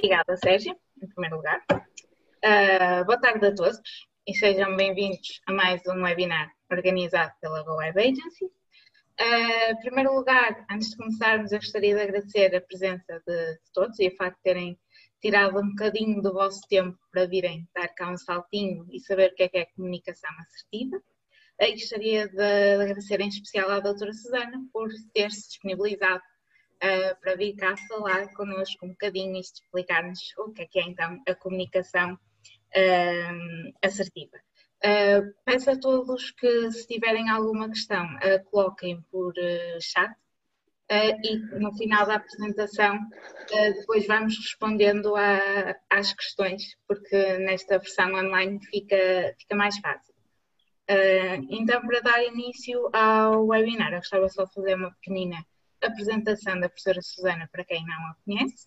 Obrigada, Sérgio, em primeiro lugar. Uh, boa tarde a todos e sejam bem-vindos a mais um webinar organizado pela Go Web Agency. Uh, em primeiro lugar, antes de começarmos, eu gostaria de agradecer a presença de, todos e o facto de terem tirado um bocadinho do vosso tempo para virem dar cá um saltinho e saber o que é que é comunicação assertiva. E gostaria de agradecer em especial à doutora Susana por ter-se disponibilizado uh, para vir cá falar connosco um bocadinho e explicar-nos o que é que é então a comunicação uh, assertiva. Uh, peço a todos que se tiverem alguma questão coloquem por chat e no final da apresentação depois vamos respondendo a, às questões, porque nesta versão online fica, fica mais fácil. Uh, então, para dar início ao webinar, eu gostava só de fazer uma pequenina apresentação da professora Susana para quem não a conhece.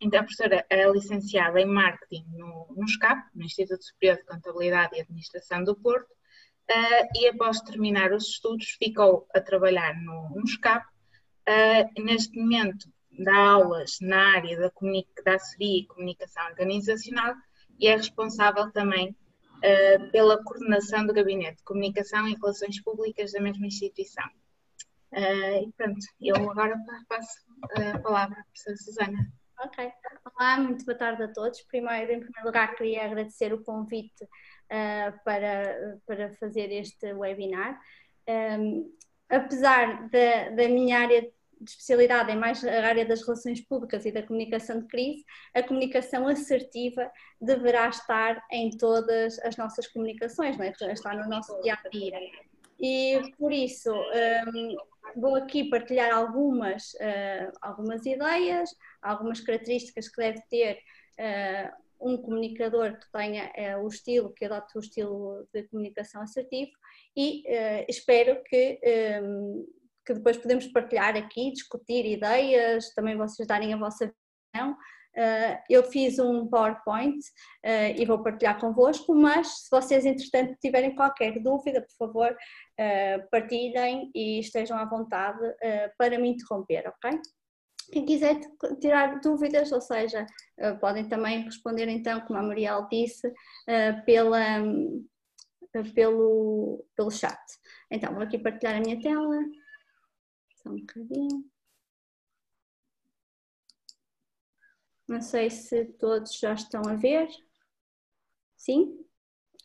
Então, a professora é licenciada em Marketing no, no SCAP, no Instituto Superior de Contabilidade e Administração do Porto, uh, e após terminar os estudos ficou a trabalhar no, no SCAP. Uh, neste momento dá aulas na área da, da assessoria e comunicação organizacional e é responsável também uh, pela coordenação do Gabinete de Comunicação e Relações Públicas da mesma instituição. Uh, e pronto, eu agora passo a palavra à professora Susana. Ok. Olá, muito boa tarde a todos. Primeiro, em primeiro lugar, queria agradecer o convite uh, para, para fazer este webinar. Um, apesar da, da minha área de especialidade em mais a área das relações públicas e da comunicação de crise, a comunicação assertiva deverá estar em todas as nossas comunicações, não é? está no nosso dia a dia. E por isso um, vou aqui partilhar algumas, uh, algumas ideias, algumas características que deve ter uh, um comunicador que tenha uh, o estilo, que adote o estilo de comunicação assertivo e espero que um, que depois podemos partilhar aqui, discutir ideias, também vocês darem a vossa visão. Uh, eu fiz um PowerPoint uh, e vou partilhar convosco, mas se vocês, entretanto, tiverem qualquer dúvida, por favor, uh, partilhem e estejam à vontade para me interromper, ok? Quem quiser tirar dúvidas, ou seja, podem também responder então, como a Mariel disse, pela, pelo, pelo chat. Então, vou aqui partilhar a minha tela. Só um bocadinho. Não sei se todos já estão a ver. Sim?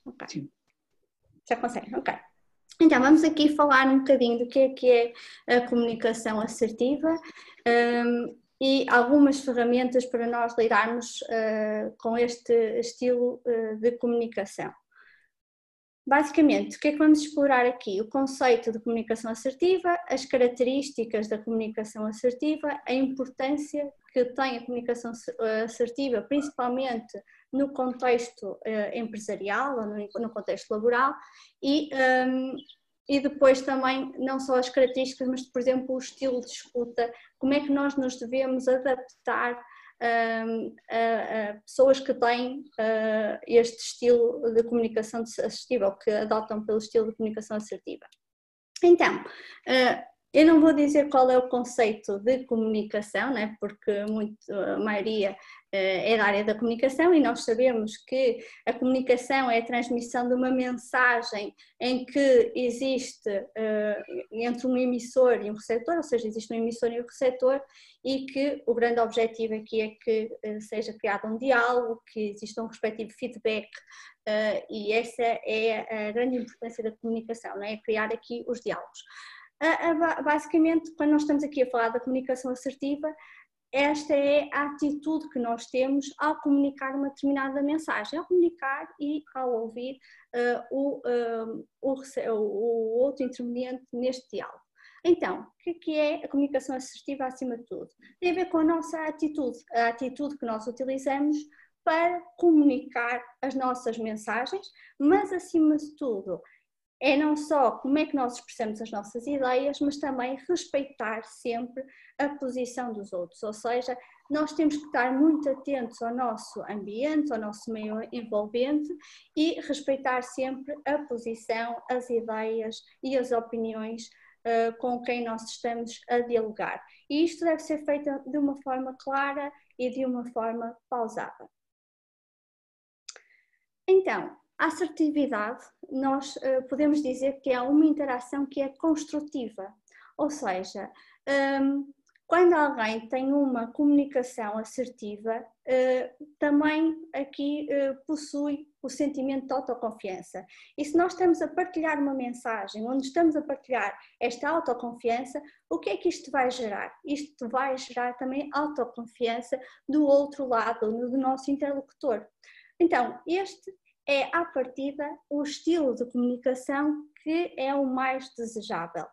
Ok. Sim. Já conseguem, ok. Então, vamos aqui falar um bocadinho do que é que é a comunicação assertiva um, e algumas ferramentas para nós lidarmos uh, com este estilo uh, de comunicação. Basicamente, o que é que vamos explorar aqui? O conceito de comunicação assertiva, as características da comunicação assertiva, a importância que tem a comunicação eh, assertiva, principalmente no contexto uh, empresarial ou no, contexto laboral, e, um, ehm, e depois também não só as características, mas por exemplo o estilo de escuta, como é que nós nos devemos adaptar a, a pessoas que têm uh, este estilo de comunicação assertiva ou que adotam pelo estilo de comunicação assertiva. Então, uh, eu não vou dizer qual é o conceito de comunicação, né, porque muito, a maioria eh, é da área da comunicação e nós sabemos que a comunicação é a transmissão de uma mensagem em que existe eh, entre um emissor e um receptor, ou seja, existe um emissor e um receptor, e que o grande objetivo aqui é que eh, seja criado um diálogo, que exista um respectivo feedback, e essa é a grande importância da comunicação, não é? criar aqui os diálogos basicamente, quando nós estamos aqui a falar da comunicação assertiva, esta é a atitude que nós temos ao comunicar uma determinada mensagem, ao comunicar e ao ouvir uh, o, o, o, outro interveniente neste diálogo. Então, o que é, é a comunicação assertiva acima de tudo? Tem a ver com a nossa atitude, a atitude que nós utilizamos para comunicar as nossas mensagens, mas acima de tudo é não só como é que nós expressamos as nossas ideias, mas também respeitar sempre a posição dos outros. Ou seja, nós temos que estar muito atentos ao nosso ambiente, ao nosso meio envolvente e respeitar sempre a posição, as ideias e as opiniões uh, com quem nós estamos a dialogar. E isto deve ser feito de uma forma clara e de uma forma pausada. Então, a assertividade, nós uh, podemos dizer que é uma interação que é construtiva, ou seja, um, quando alguém tem uma comunicação assertiva, eh, também aqui eh, possui o sentimento de autoconfiança. E se nós estamos a partilhar uma mensagem onde estamos a partilhar esta autoconfiança, o que é que isto vai gerar? Isto vai gerar também autoconfiança do outro lado, do nosso interlocutor. Então, este é, à partida, o estilo de comunicação que é o mais desejável.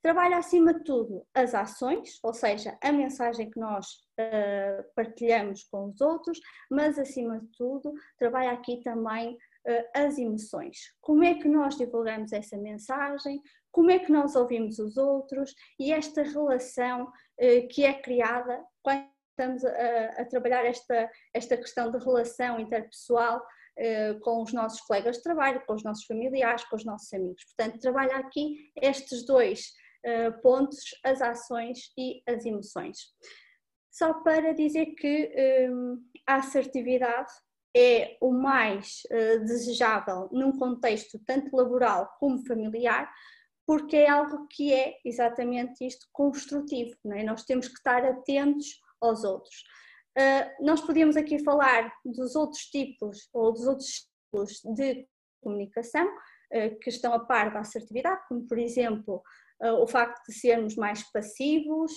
Trabalha acima de tudo as ações, ou seja, a mensagem que nós uh, partilhamos com os outros, mas acima de tudo trabalha aqui também uh, as emoções. Como é que nós divulgamos essa mensagem, como é que nós ouvimos os outros e esta relação uh, que é criada quando estamos a, a, trabalhar esta, esta questão de relação interpessoal com os nossos colegas de trabalho, com os nossos familiares, com os nossos amigos. Portanto, trabalha aqui estes dois eh, pontos, as ações e as emoções. Só para dizer que um, a assertividade é o mais desejável num contexto tanto laboral como familiar, porque é algo que é exatamente isto construtivo, é? nós temos que estar atentos aos outros. Uh, nós podíamos aqui falar dos outros tipos ou dos outros tipos de comunicação uh, que estão a par da assertividade, como por exemplo uh, o facto de sermos mais passivos,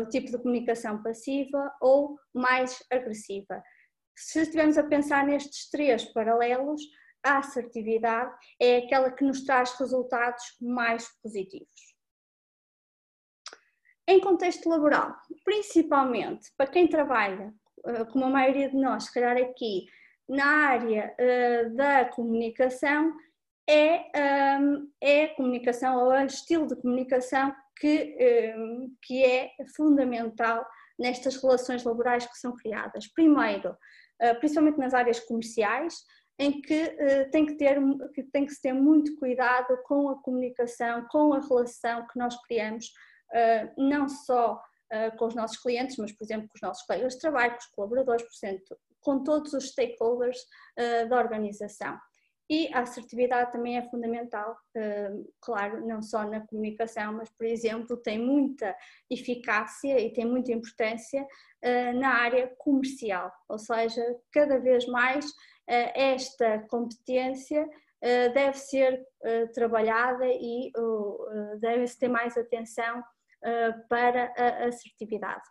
o tipo de comunicação passiva ou mais agressiva. Se estivermos a pensar nestes três paralelos, a assertividade é aquela que nos traz resultados mais positivos. Em contexto laboral, principalmente para quem trabalha, como a maioria de nós, se calhar aqui, na área da comunicação, é, um, é a comunicação ou é o estilo de comunicação que, um, que é fundamental nestas relações laborais que são criadas. Primeiro, uh, principalmente nas áreas comerciais, em que, tem que, ter, que tem que se ter muito cuidado com a comunicação, com a relação que nós criamos, não só com os nossos clientes, mas, por exemplo, com os nossos colegas de trabalho, com os colaboradores, com todos os stakeholders da organização. E a assertividade também é fundamental, claro, não só na comunicação, mas, por exemplo, tem muita eficácia e tem muita importância na área comercial, ou seja, cada vez mais esta competência deve ser trabalhada e deve-se ter mais atenção para a assertividade.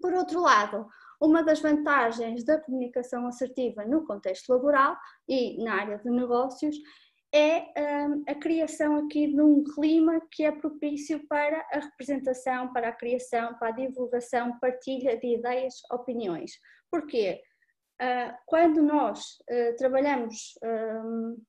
Por outro lado, uma das vantagens da comunicação assertiva no contexto laboral e na área de negócios é um, a criação aqui de um clima que é propício para a representação, para a criação, para a divulgação, partilha de ideias, opiniões. Porquê? Uh, quando nós uh, trabalhamos um,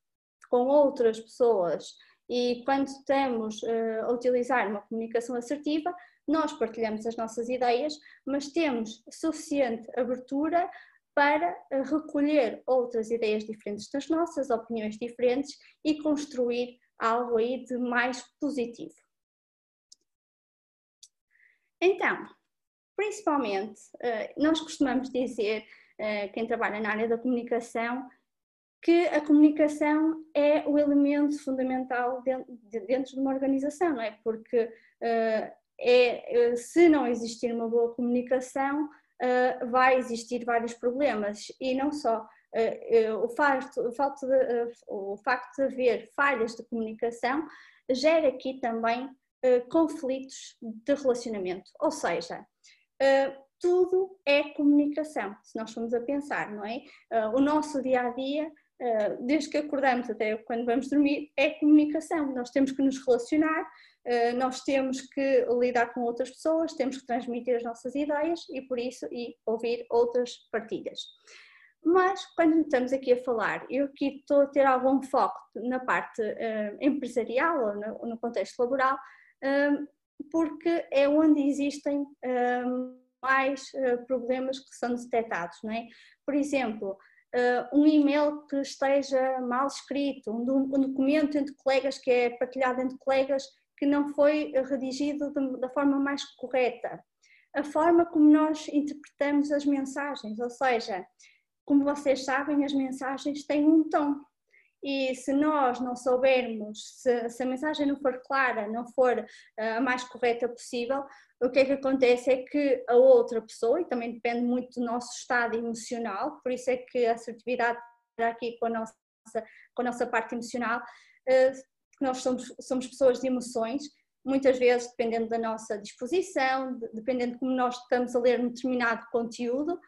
com outras pessoas e quando estamos uh, a utilizar uma comunicação assertiva, nós partilhamos as nossas ideias, mas temos suficiente abertura para eh, recolher outras ideias diferentes das nossas, opiniões diferentes e construir algo aí de mais positivo. Então, principalmente, eh, nós costumamos dizer, quem trabalha na área da comunicação, que a comunicação é o elemento fundamental dentro de uma organização, não é? Porque é, eh, se não existir uma boa comunicação, uh, vai existir vários problemas e não só. Uh, uh, o, facto, o, facto de, o facto de haver falhas de comunicação gera aqui também conflitos de relacionamento, ou seja, tudo é comunicação, se nós formos a pensar, não é? o nosso dia a dia desde que acordamos até quando vamos dormir, é comunicação. Nós temos que nos relacionar, eh, nós temos que lidar com outras pessoas, temos que transmitir as nossas ideias e por isso e ouvir outras partilhas. Mas quando estamos aqui a falar, eu aqui estou a ter algum foco na parte uh, empresarial ou no, contexto laboral, porque é onde existem mais problemas que são detectados, não é? Por exemplo, um e-mail que esteja mal escrito, um, um documento entre colegas que é partilhado entre colegas que não foi redigido de, da forma mais correta. a forma como nós interpretamos as mensagens, ou seja, como vocês sabem, as mensagens têm um tom. E se nós não soubermos, se, se a mensagem não for clara, não for uh, a mais correta possível, o que é que acontece é que a outra pessoa, e também depende muito do nosso estado emocional, por isso é que a assertividade aqui com a nossa, com a nossa parte emocional, uh, nós somos, somos pessoas de emoções, muitas vezes dependendo da nossa disposição, dependendo de como nós estamos a ler um determinado conteúdo,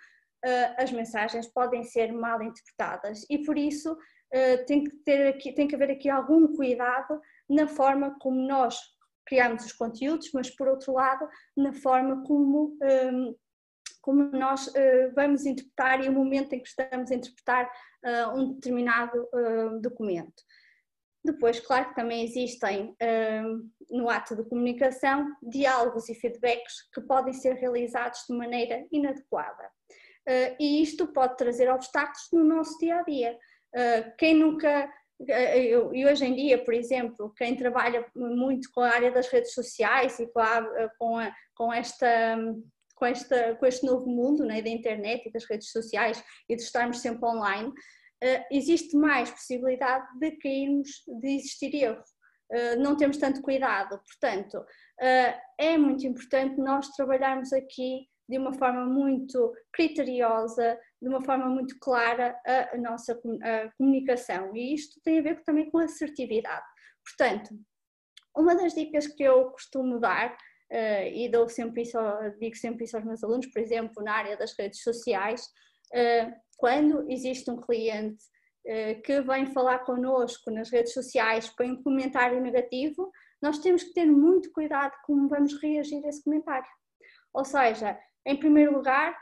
eh, as mensagens podem ser mal interpretadas. E por isso eh, tem que, ter aqui, tem que haver aqui algum cuidado na forma como nós criamos os conteúdos, mas por outro lado, na forma como, ehm, como nós eh, vamos interpretar e o momento em que estamos a interpretar um determinado documento. Depois, claro que também existem no ato de comunicação diálogos e feedbacks que podem ser realizados de maneira inadequada. Uh, e isto pode trazer obstáculos no nosso dia a dia. Uh, quem nunca. Uh, e hoje em dia, por exemplo, quem trabalha muito com a área das redes sociais e com, a, com, a, com esta. Com, esta, com este novo mundo né, da internet e das redes sociais e de estarmos sempre online, existe mais possibilidade de cairmos, de existir erro. não temos tanto cuidado, portanto, é muito importante nós trabalharmos aqui de uma forma muito criteriosa, de uma forma muito clara a, nossa a comunicação. E isto tem a ver também com assertividade. Portanto, uma das dicas que eu costumo dar, uh, e dou sempre isso, digo sempre isso aos meus alunos, por exemplo, na área das redes sociais, uh, quando existe um cliente uh, que vem falar connosco nas redes sociais, põe um comentário negativo, nós temos que ter muito cuidado como vamos reagir a esse comentário. Ou seja, em primeiro lugar,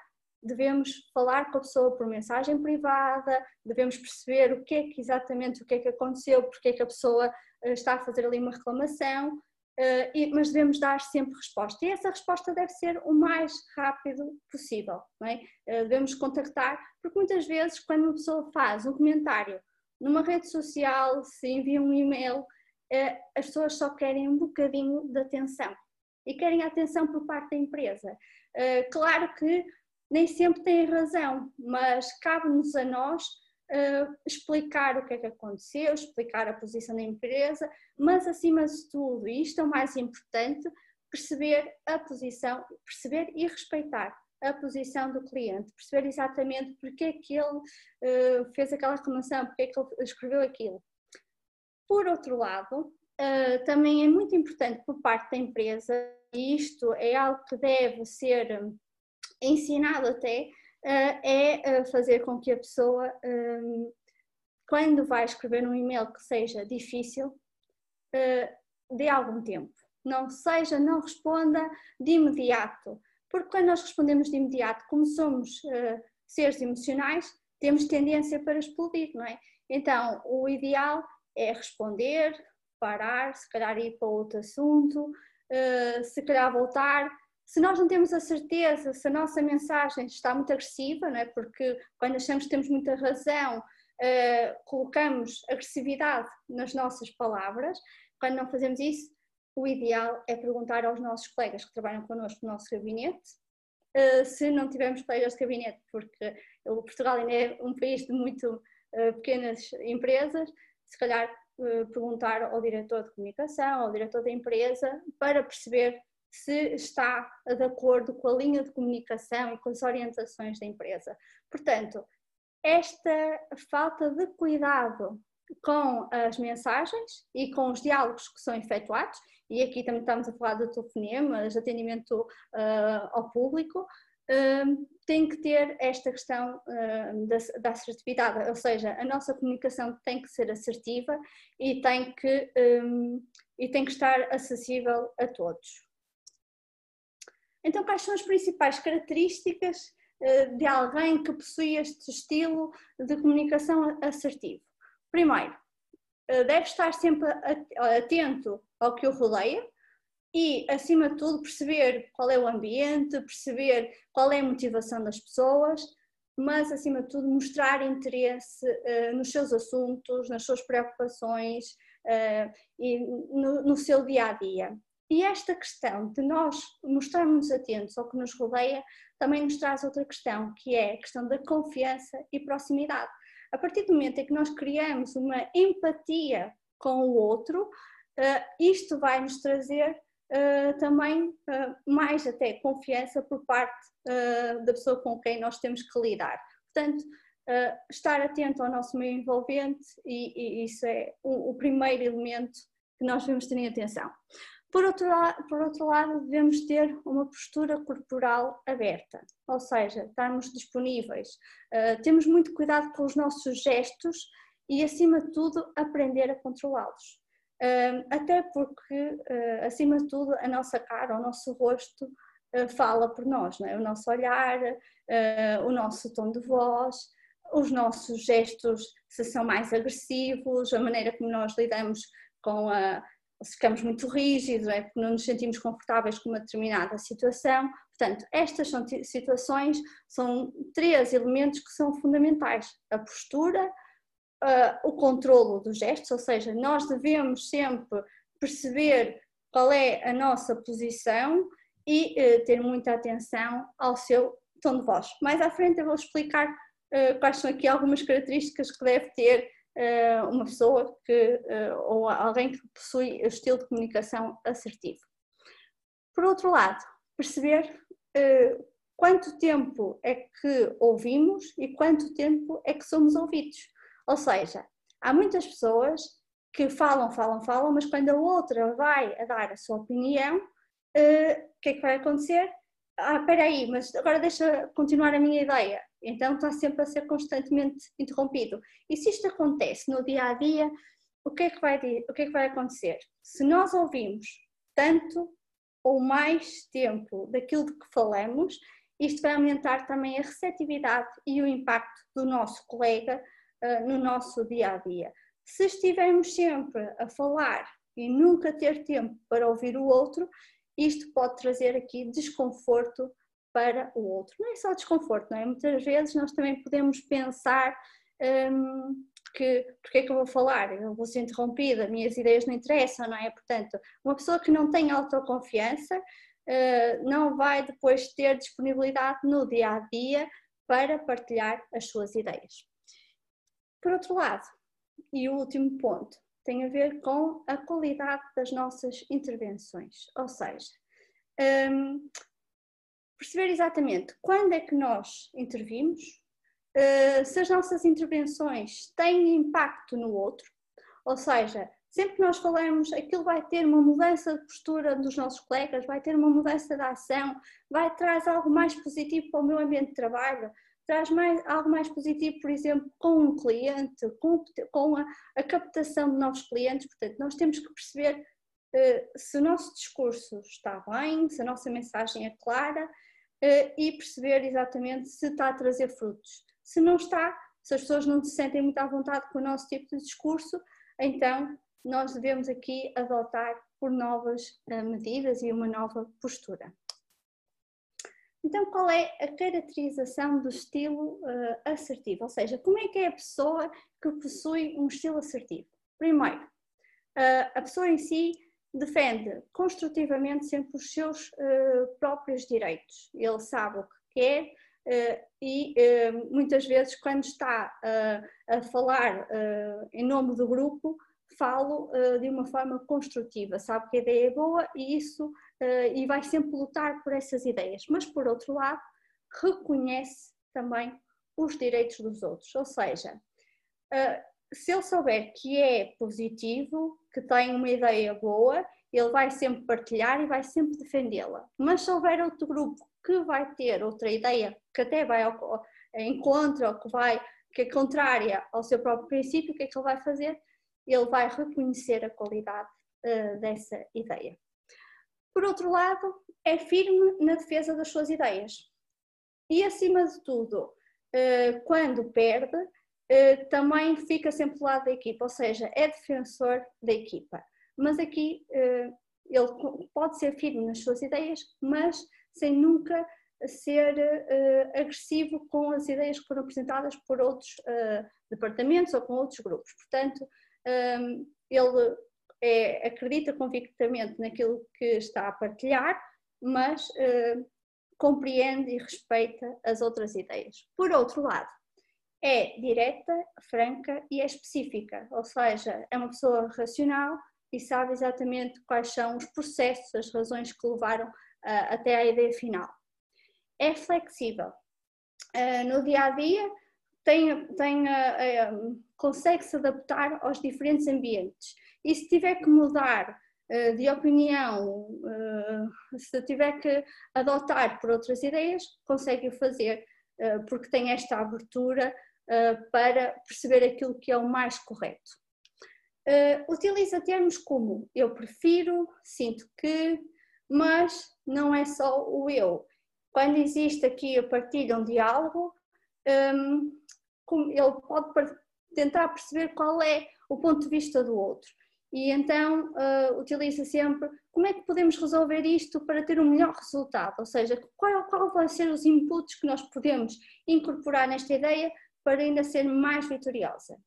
devemos falar com a pessoa por mensagem privada, devemos perceber o que é que exatamente o que é que aconteceu, porque é que a pessoa eh, está a fazer ali uma reclamação, eh, mas devemos dar sempre resposta. E essa resposta deve ser o mais rápido possível. É? Eh, devemos contactar, porque muitas vezes, quando uma pessoa faz um comentário numa rede social, se envia um e-mail, as pessoas só querem um bocadinho de atenção e querem atenção por parte da empresa. Claro que nem sempre têm razão, mas cabe-nos a nós uh, explicar o que é que aconteceu, explicar a posição da empresa, mas acima de tudo, e isto é o mais importante, perceber a posição, perceber e respeitar a posição do cliente, perceber exatamente porque é que ele uh, fez aquela reclamação, porque é que ele escreveu aquilo. Por outro lado, uh, também é muito importante por parte da empresa, e isto é algo que deve ser ensinado até, uh, é uh, fazer com que a pessoa, um, quando vai escrever um e-mail que seja difícil, dê algum tempo. Não seja, não responda de imediato, porque quando nós respondemos de imediato, como somos seres emocionais, temos tendência para explodir, não é? Então, o ideal é responder, parar, se calhar ir para outro assunto, se calhar voltar. Se nós não temos a certeza se a nossa mensagem está muito agressiva, não é? porque quando achamos que temos muita razão, uh, colocamos agressividade nas nossas palavras, quando não fazemos isso, o ideal é perguntar aos nossos colegas que trabalham connosco no nosso gabinete, uh, se não tivermos colegas de gabinete, porque o Portugal ainda é um país de muito pequenas empresas, se calhar perguntar ao diretor de comunicação, ao diretor da empresa, para perceber se está de acordo com a linha de comunicação e com as orientações da empresa. Portanto, esta falta de cuidado com as mensagens e com os diálogos que são efetuados, e aqui também estamos a falar de telefonema, de atendimento uh, ao público, tem que ter esta questão uh, da, da, assertividade, ou seja, a nossa comunicação tem que ser assertiva e tem que, um, e tem que estar acessível a todos. Então, quais são as principais características uh, de alguém que possui este estilo de comunicação assertivo? Primeiro, uh, deve estar sempre atento ao que o rodeia, e, acima de tudo, perceber qual é o ambiente, perceber qual é a motivação das pessoas, mas, acima de tudo, mostrar interesse uh, nos seus assuntos, nas suas preocupações uh, e no, no, seu dia a dia. E esta questão de nós mostrarmos atentos ao que nos rodeia também nos traz outra questão, que é a questão da confiança e proximidade. A partir do momento em que nós criamos uma empatia com o outro, isto vai nos trazer uh, também uh, mais até confiança por parte da pessoa com quem nós temos que lidar. Portanto, estar atento ao nosso meio envolvente e, isso é o, primeiro elemento que nós devemos ter em atenção. Por outro, por outro lado, devemos ter uma postura corporal aberta, ou seja, estarmos disponíveis. temos muito cuidado com os nossos gestos e, acima de tudo, aprender a controlá-los até porque, ah, acima de tudo, a nossa cara, o nosso rosto ah, fala por nós, é? o nosso olhar, o nosso tom de voz, os nossos gestos, se são mais agressivos, a maneira como nós lidamos com a. ficamos muito rígidos, é? porque não nos sentimos confortáveis com uma determinada situação. Portanto, estas são situações, são três elementos que são fundamentais: a postura, uh, o controlo dos gestos, ou seja, nós devemos sempre perceber qual é a nossa posição e uh, ter muita atenção ao seu tom de voz. Mais à frente eu vou explicar uh, quais são aqui algumas características que deve ter uma pessoa que, ou alguém que possui o estilo de comunicação assertivo. Por outro lado, perceber quanto tempo é que ouvimos e quanto tempo é que somos ouvidos. Ou seja, há muitas pessoas que falam, falam, falam, mas quando a outra vai a dar a sua opinião, o que é que vai acontecer? Ah, espera aí, mas agora deixa continuar a minha ideia. Então está sempre a ser constantemente interrompido. E se isto acontece no dia a dia, o que é que vai, o que é que vai acontecer? Se nós ouvimos tanto ou mais tempo daquilo de que falamos, isto vai aumentar também a receptividade e o impacto do nosso colega uh, no nosso dia a dia. Se estivermos sempre a falar e nunca ter tempo para ouvir o outro, isto pode trazer aqui desconforto para o outro. Não é só desconforto, não é? Muitas vezes nós também podemos pensar um, que porque é que eu vou falar? Eu vou ser interrompida, minhas ideias não interessam, não é? Portanto, uma pessoa que não tem autoconfiança uh, não vai depois ter disponibilidade no dia a dia para partilhar as suas ideias. Por outro lado, e o último ponto, tem a ver com a qualidade das nossas intervenções, ou seja, um, perceber exatamente quando é que nós intervimos, uh, se as nossas intervenções têm impacto no outro, ou seja, sempre que nós falamos, aquilo vai ter uma mudança de postura dos nossos colegas, vai ter uma mudança de ação, vai trazer algo mais positivo para o meu ambiente de trabalho, traz mais, algo mais positivo, por exemplo, com um cliente, com, com a, a, captação de novos clientes. Portanto, nós temos que perceber uh, se o nosso discurso está bem, se a nossa mensagem é clara uh, e perceber exatamente se está a trazer frutos. Se não está, se as pessoas não se sentem muito à vontade com o nosso tipo de discurso, então nós devemos aqui adotar por novas uh, medidas e uma nova postura. Então, qual é a caracterização do estilo uh, assertivo? Ou seja, como é que é a pessoa que possui um estilo assertivo? Primeiro, uh, a pessoa em si defende construtivamente sempre os seus uh, próprios direitos. Ele sabe o que quer e muitas vezes, quando está a falar em nome do grupo, falo de uma forma construtiva, sabe que a ideia é boa e isso uh, e vai sempre lutar por essas ideias, mas por outro lado, reconhece também os direitos dos outros, ou seja, uh, se ele souber que é positivo, que tem uma ideia boa, ele vai sempre partilhar e vai sempre defendê-la. Mas se houver outro grupo que vai ter outra ideia, que até vai ao encontro, ou que vai, que é contrária ao seu próprio princípio, o que é que ele vai fazer? Ele vai reconhecer a qualidade uh, dessa ideia. Por outro lado, é firme na defesa das suas ideias. E, acima de tudo, eh, quando perde, eh, também fica sempre do lado da equipa, ou seja, é defensor da equipa. Mas aqui eh, ele pode ser firme nas suas ideias, mas sem nunca ser agressivo com as ideias que foram apresentadas por outros departamentos ou com outros grupos. Portanto, ele é, acredita convictamente naquilo que está a partilhar, mas uh, compreende e respeita as outras ideias. Por outro lado, é direta, franca e é específica, ou seja, é uma pessoa racional e sabe exatamente quais são os processos, as razões que levaram uh, até à ideia final. É flexível. Uh, no dia a dia, tem, tem, consegue se adaptar aos diferentes ambientes e se tiver que mudar uh, de opinião, uh, se tiver que adotar por outras ideias, consegue o fazer, uh, porque tem esta abertura para perceber aquilo que é o mais correto. utiliza termos como eu prefiro, sinto que, mas não é só o eu. Quando existe aqui a partilha, um diálogo, um, ele pode tentar perceber qual é o ponto de vista do outro e então uh, utiliza sempre como é que podemos resolver isto para ter um melhor resultado, ou seja, qual, qual vão ser os inputs que nós podemos incorporar nesta ideia para ainda ser mais vitoriosa.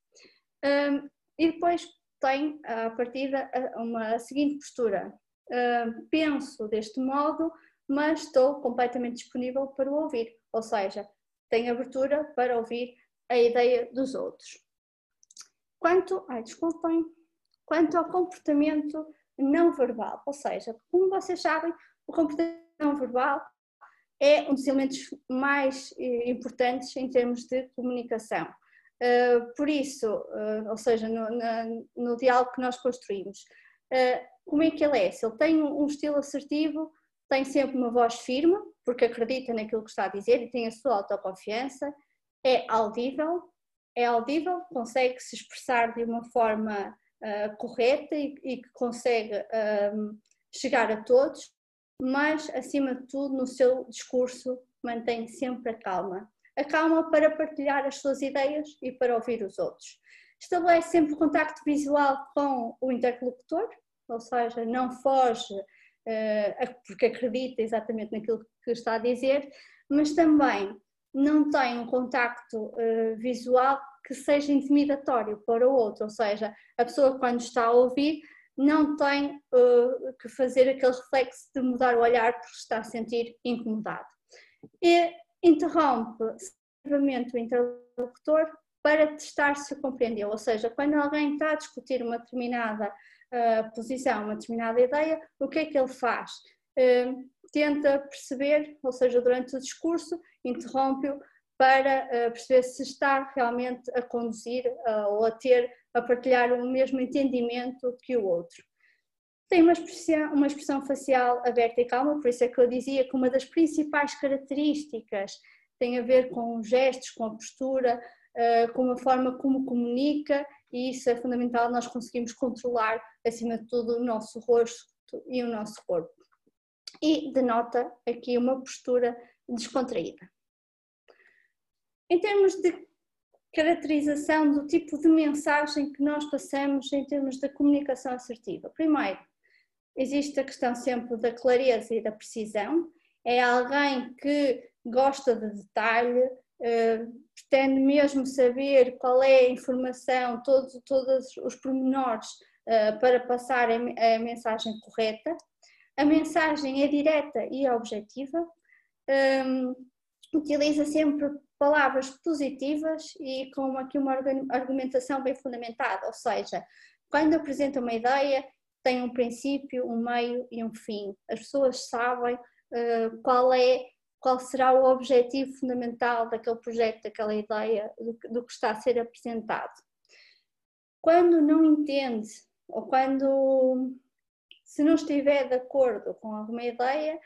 Um, e depois tem a partir da uma seguinte postura, uh, penso deste modo, mas estou completamente disponível para o ouvir, ou seja, tenho abertura para ouvir a ideia dos outros. Quanto, ai desculpem, quanto ao comportamento não verbal. Ou seja, como vocês sabem, o comportamento não verbal é um dos elementos mais eh, importantes em termos de comunicação. Uh, por isso, uh, ou seja, no, na, no, diálogo que nós construímos, uh, como é que ele é? Se ele tem um estilo assertivo, tem sempre uma voz firme, porque acredita naquilo que está a dizer e tem a sua autoconfiança, é audível, é audível, consegue se expressar de uma forma correta e, e, que consegue chegar a todos, mas acima de tudo no seu discurso mantém sempre a calma. A calma para partilhar as suas ideias e para ouvir os outros. Estabelece sempre contacto visual com o interlocutor, ou seja, não foge uh, porque acredita exatamente naquilo que está a dizer, mas também não tem um contacto uh, visual que seja intimidatório para o outro, ou seja, a pessoa quando está a ouvir não tem uh, que fazer aquele reflexo de mudar o olhar porque está a sentir incomodado. E interrompe o interlocutor para testar se compreendeu, ou seja, quando alguém está a discutir uma determinada uh, posição, uma determinada ideia, o que é que ele faz? Uh, tenta perceber, ou seja, durante o discurso, interrompe-o para uh, perceber se está realmente a conduzir uh, ou a ter, a partilhar o mesmo entendimento que o outro. Tem uma expressão, uma expressão facial aberta e calma, por isso é que eu dizia que uma das principais características tem a ver com gestos, com a postura, uh, com a forma como comunica, e isso é fundamental, nós conseguimos controlar, acima de tudo, o nosso rosto e o nosso corpo. E denota aqui uma postura descontraída. Em termos de caracterização do tipo de mensagem que nós passamos em termos da comunicação assertiva. Primeiro, existe a questão sempre da clareza e da precisão. É alguém que gosta de detalhe, eh, pretende mesmo saber qual é a informação, todos, todos os pormenores eh, para passar a mensagem correta. A mensagem é direta e objetiva. Um, utiliza sempre palavras positivas e com aqui uma argumentação bem fundamentada, ou seja, quando apresenta uma ideia, tem um princípio, um meio e um fim. As pessoas sabem uh, qual é, qual será o objetivo fundamental daquele projeto, daquela ideia, do, do que está a ser apresentado. Quando não entende ou quando se não estiver de acordo com alguma ideia,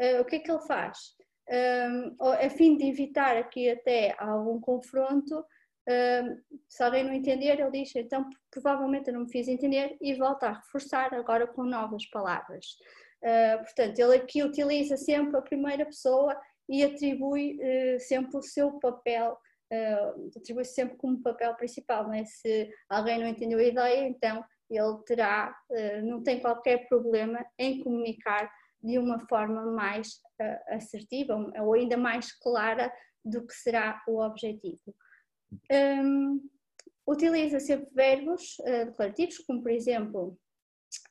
uh, o que é que ele faz? Um, a fim de evitar aqui até algum confronto, um, se alguém não entender, ele diz, então provavelmente eu não me fiz entender e volta a reforçar agora com novas palavras. Uh, portanto, ele aqui utiliza sempre a primeira pessoa e atribui uh, sempre o seu papel, uh, atribui sempre como papel principal, não é? Se alguém não entendeu a ideia, então ele terá, não tem qualquer problema em comunicar de uma forma mais uh, assertiva ou ainda mais clara do que será o objetivo. Um, utiliza sempre verbos uh, declarativos, como por exemplo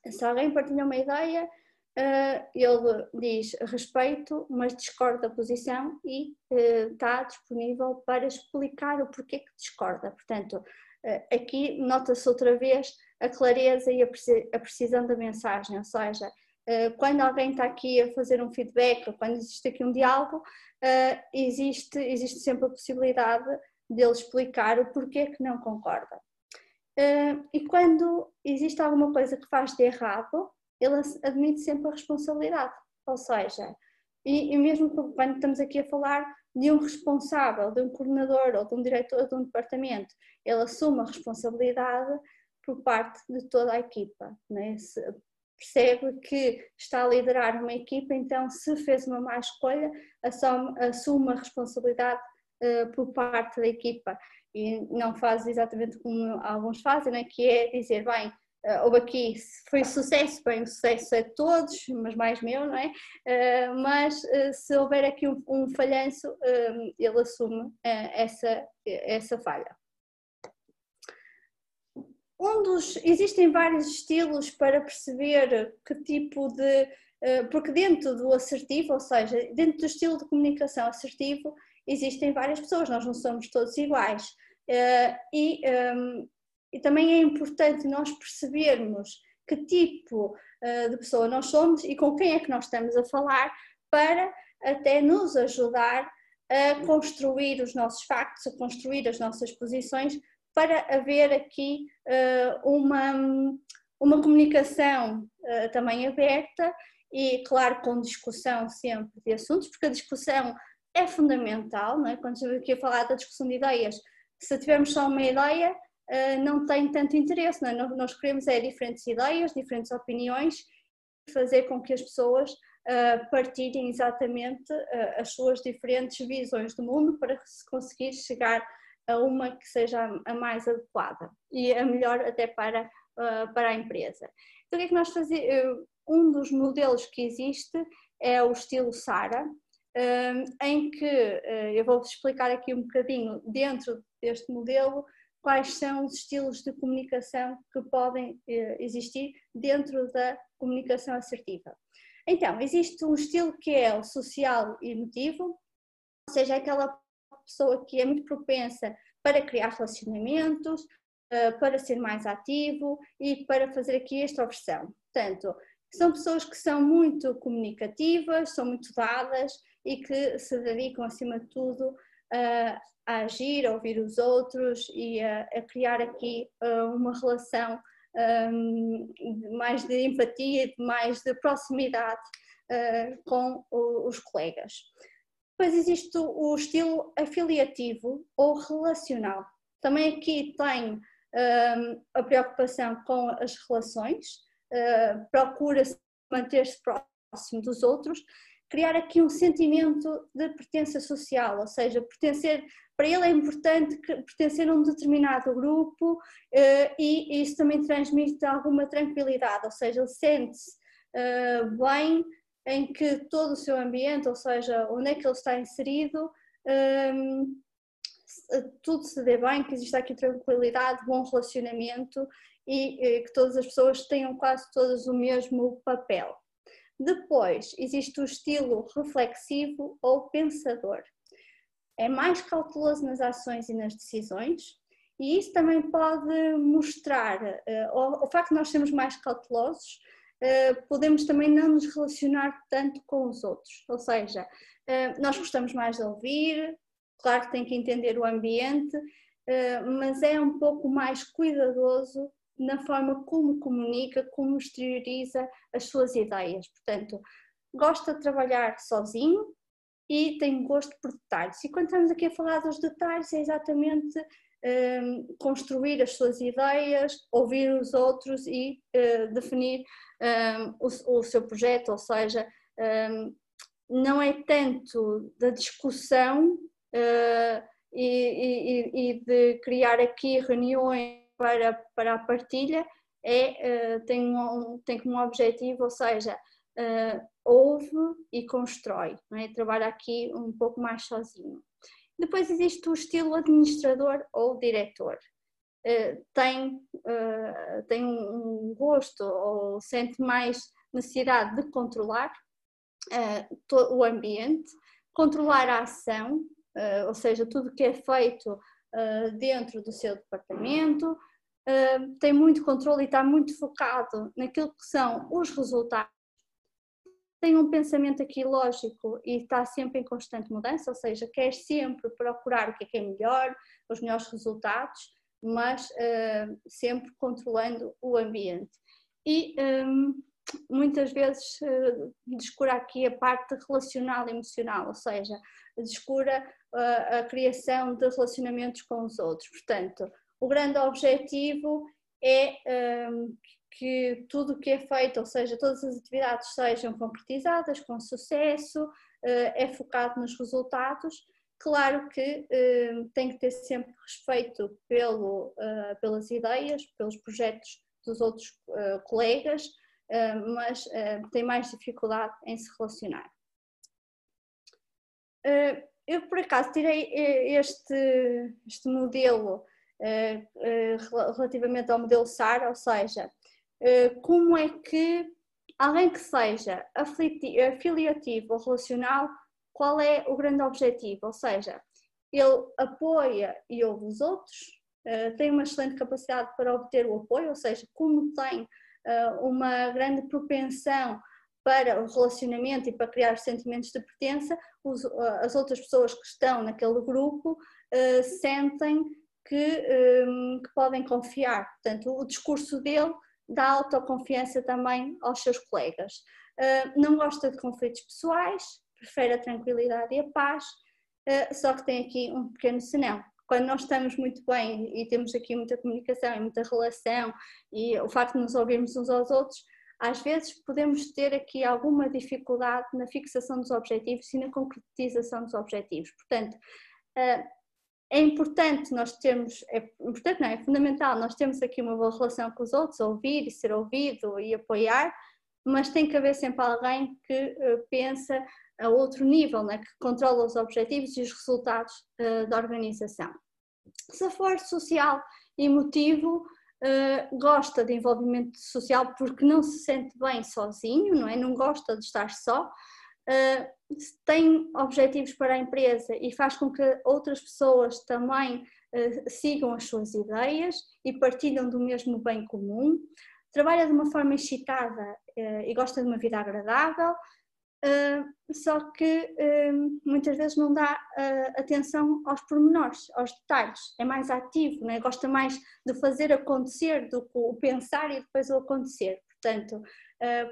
se alguém partilha uma ideia, uh, ele diz respeito, mas discorda da posição e está disponível para explicar o porquê que discorda. Portanto, aqui nota-se outra vez a clareza e a precisão da mensagem, ou seja, quando alguém está aqui a fazer um feedback, ou quando existe aqui um diálogo, existe, existe sempre a possibilidade dele explicar o porquê que não concorda. E quando existe alguma coisa que faz de errado, ele admite sempre a responsabilidade. Ou seja, e, e, mesmo quando estamos aqui a falar de um responsável, de um coordenador ou de um diretor de um departamento, ele assume a responsabilidade por parte de toda a equipa. Né? Percebe que está a liderar uma equipa, então se fez uma má escolha, assume a responsabilidade uh, por parte da equipa e não faz exatamente como alguns fazem, né? que é dizer, bem, Uh, houve aqui, foi sucesso, bem, o sucesso é de todos, mas mais meu, não é? Uh, mas uh, se houver aqui um, um falhanço, ele assume essa, essa falha. Um dos, existem vários estilos para perceber que tipo de, porque dentro do assertivo, ou seja, dentro do estilo de comunicação assertivo, existem várias pessoas, nós não somos todos iguais. e um, e também é importante nós percebermos que tipo uh, de pessoa nós somos e com quem é que nós estamos a falar para até nos ajudar a construir os nossos factos, a construir as nossas posições, para haver aqui uh, uma, uma comunicação uh, também aberta e, claro, com discussão sempre de assuntos, porque a discussão é fundamental, não é? quando estamos aqui a falar da discussão de ideias, se tivermos só uma ideia, eh, não tem tanto interesse. Não é? Nós queremos é diferentes ideias, diferentes opiniões, fazer com que as pessoas partilhem exatamente as suas diferentes visões do mundo para se conseguir chegar a uma que seja a mais adequada e a melhor até para, uh, para a empresa. Então, o que é que nós fazemos? Um dos modelos que existe é o estilo SARA, em que eu vou explicar aqui um bocadinho dentro deste modelo quais são os estilos de comunicação que podem eh, existir dentro da comunicação assertiva. Então, existe um estilo que é o social e emotivo, ou seja, aquela pessoa que é muito propensa para criar relacionamentos, eh, para ser mais ativo e para fazer aqui extroversão. Portanto, são pessoas que são muito comunicativas, são muito dadas e que se dedicam, acima de tudo, a, agir, a ouvir os outros e a, criar aqui uh, uma relação um, mais de empatia, mais de proximidade uh, com os colegas. Depois existe o, estilo afiliativo ou relacional. Também aqui tem um, a preocupação com as relações, uh, procura-se manter-se próximo dos outros, criar aqui um sentimento de pertença social, ou seja, pertencer, para ele é importante pertencer a um determinado grupo eh, e isso também transmite alguma tranquilidade, ou seja, ele sente-se eh, bem em que todo o seu ambiente, ou seja, onde é que ele está inserido, ehm, tudo se dê bem, que exista aqui tranquilidade, bom relacionamento e eh, que todas as pessoas tenham quase todas o mesmo papel. Depois, existe o estilo reflexivo ou pensador. É mais cauteloso nas ações e nas decisões, e isso também pode mostrar, uh, o, o, facto de nós sermos mais cautelosos, podemos também não nos relacionar tanto com os outros, ou seja, uh, nós gostamos mais de ouvir, claro que tem que entender o ambiente, mas é um pouco mais cuidadoso na forma como comunica, como exterioriza as suas ideias. Portanto, gosta de trabalhar sozinho e tem gosto por detalhes. E quando estamos aqui a falar dos detalhes, é exatamente um, construir as suas ideias, ouvir os outros e uh, definir um, o, o, seu projeto, ou seja, um, não é tanto da discussão uh, e, e, e de criar aqui reuniões para, para a partilha é, uh, tem, um, tem como objetivo, ou seja, ouve e constrói, é? trabalha aqui um pouco mais sozinho. Depois existe o estilo administrador ou diretor. tem, tem um gosto ou sente mais necessidade de controlar o ambiente, controlar a ação, ou seja, tudo que é feito dentro do seu departamento, tem muito controle e está muito focado naquilo que são os resultados. Tem um pensamento aqui lógico e está sempre em constante mudança, ou seja, quer sempre procurar o que é, que é melhor, os melhores resultados, mas uh, sempre controlando o ambiente. E um, muitas vezes uh, descura aqui a parte relacional e emocional, ou seja, descura uh, a criação de relacionamentos com os outros. Portanto, o grande objetivo é um, que tudo o que é feito, ou seja, todas as atividades sejam concretizadas com sucesso, uh, é focado nos resultados. Claro que uh, tem que ter sempre respeito pelo, uh, pelas ideias, pelos projetos dos outros colegas, mas tem mais dificuldade em se relacionar. eu, por acaso, tirei este, este modelo eh, eh, relativamente ao modelo SAR, ou seja, eh, como é que alguém que seja afiliativo ou relacional, qual é o grande objetivo? Ou seja, ele apoia e ouve os outros, tem uma excelente capacidade para obter o apoio, ou seja, como tem uma grande propensão para o relacionamento e para criar sentimentos de pertença, as outras pessoas que estão naquele grupo sentem que, um, que podem confiar. Portanto, o discurso dele dá autoconfiança também aos seus colegas. Uh, não gosta de conflitos pessoais, prefere a tranquilidade e a paz, uh, só que tem aqui um pequeno senão. Quando nós estamos muito bem e temos aqui muita comunicação e muita relação e o facto de nos ouvirmos uns aos outros, às vezes podemos ter aqui alguma dificuldade na fixação dos objetivos e na concretização dos objetivos. Portanto, uh, é importante nós termos, é importante não, é fundamental nós termos aqui uma boa relação com os outros, ouvir e ser ouvido e apoiar, mas tem que haver sempre alguém que uh, pensa a outro nível, né, que controla os objetivos e os resultados uh, da organização. Se for social e emotivo, uh, gosta de envolvimento social porque não se sente bem sozinho, não é? Não gosta de estar só, uh, tem objetivos para a empresa e faz com que outras pessoas também uh, sigam as suas ideias e partilham do mesmo bem comum, trabalha de uma forma excitada uh, e gosta de uma vida agradável, só que muitas vezes não dá atenção aos pormenores, aos detalhes, é mais ativo, né? gosta mais de fazer acontecer do que o pensar e depois o acontecer. Portanto,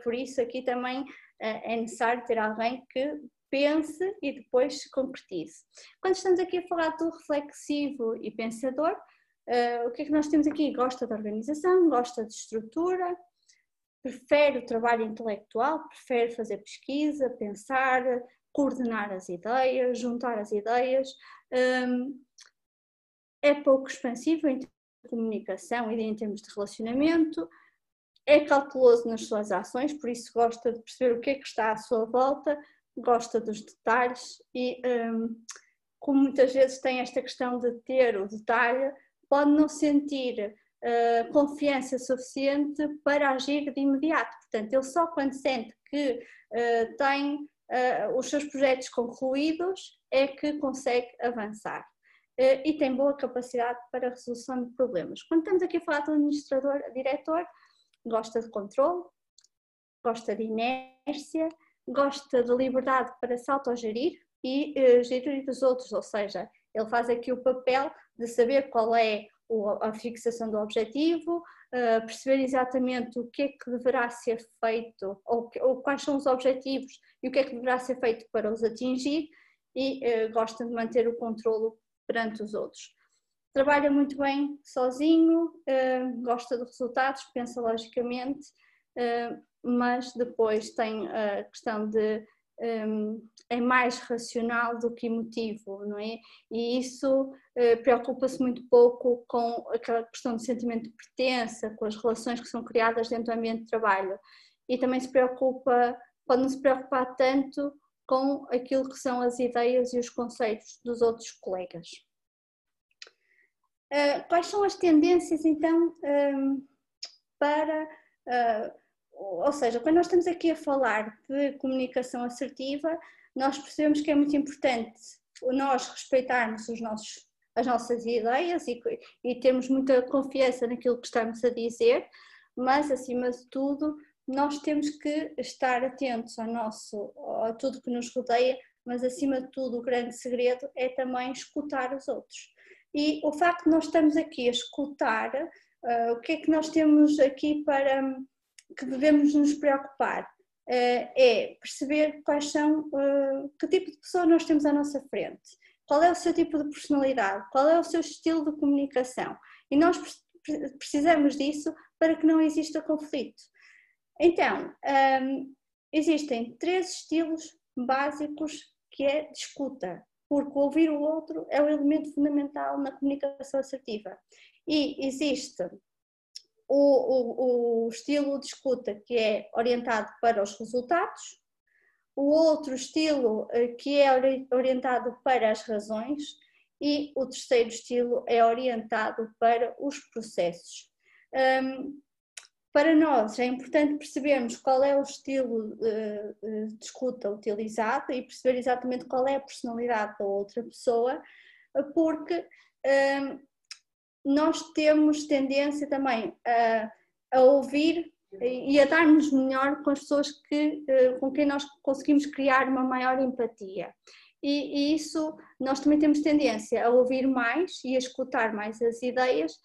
por isso aqui também é necessário ter alguém que pense e depois se concretize. Quando estamos aqui a falar do reflexivo e pensador, uh, o que é que nós temos aqui? Gosta de organização, gosta de estrutura, prefere o trabalho intelectual, prefere fazer pesquisa, pensar, coordenar as ideias, juntar as ideias, um, é pouco expansivo em termos de comunicação e em termos de relacionamento, é cauteloso nas suas ações, por isso gosta de perceber o que é que está à sua volta, gosta dos detalhes e, um, como muitas vezes tem esta questão de ter o detalhe, pode não sentir uh, confiança suficiente para agir de imediato. Portanto, ele só quando sente que uh, tem uh, os seus projetos concluídos é que consegue avançar. e tem boa capacidade para a resolução de problemas. Quando estamos aqui a falar do administrador, diretor, gosta de controle, gosta de inércia, gosta de liberdade para se autogerir e uh, gerir os outros, ou seja, ele faz aqui o papel de saber qual é a fixação do objetivo, uh, perceber exatamente o que é que deverá ser feito, ou, ou, quais são os objetivos e o que é que deverá ser feito para os atingir, e uh, gosta de manter o controlo perante os outros trabalha muito bem sozinho, uh, gosta de resultados, pensa logicamente, uh, mas depois tem a questão de um, é mais racional do que emotivo, não é? E isso preocupa-se muito pouco com aquela questão do sentimento de pertença, com as relações que são criadas dentro do ambiente de trabalho. E também se preocupa, pode não se preocupar tanto com aquilo que são as ideias e os conceitos dos outros colegas. Uh, quais são as tendências então um, para, uh, ou seja, quando nós estamos aqui a falar de comunicação assertiva, nós percebemos que é muito importante nós respeitarmos os nossos, as nossas ideias e, e termos muita confiança naquilo que estamos a dizer, mas acima de tudo nós temos que estar atentos ao nosso, a tudo que nos rodeia, mas acima de tudo o grande segredo é também escutar os outros. E o facto de nós estamos aqui a escutar, uh, o que é que nós temos aqui para que devemos nos preocupar? Uh, é perceber quais são, uh, que tipo de pessoa nós temos à nossa frente, qual é o seu tipo de personalidade, qual é o seu estilo de comunicação. E nós precisamos disso para que não exista conflito. Então, um, existem três estilos básicos que é de escuta, porque ouvir o outro é o elemento fundamental na comunicação assertiva. E existe o, o, o estilo de escuta que é orientado para os resultados, o outro estilo eh, que é orientado para as razões e o terceiro estilo é orientado para os processos. Um, para nós é importante percebermos qual é o estilo de escuta utilizado e perceber exatamente qual é a personalidade da outra pessoa, porque hum, nós temos tendência também a, a ouvir e a dar-nos melhor com as pessoas que, eh, com quem nós conseguimos criar uma maior empatia. E, e, isso nós também temos tendência a ouvir mais e a escutar mais as ideias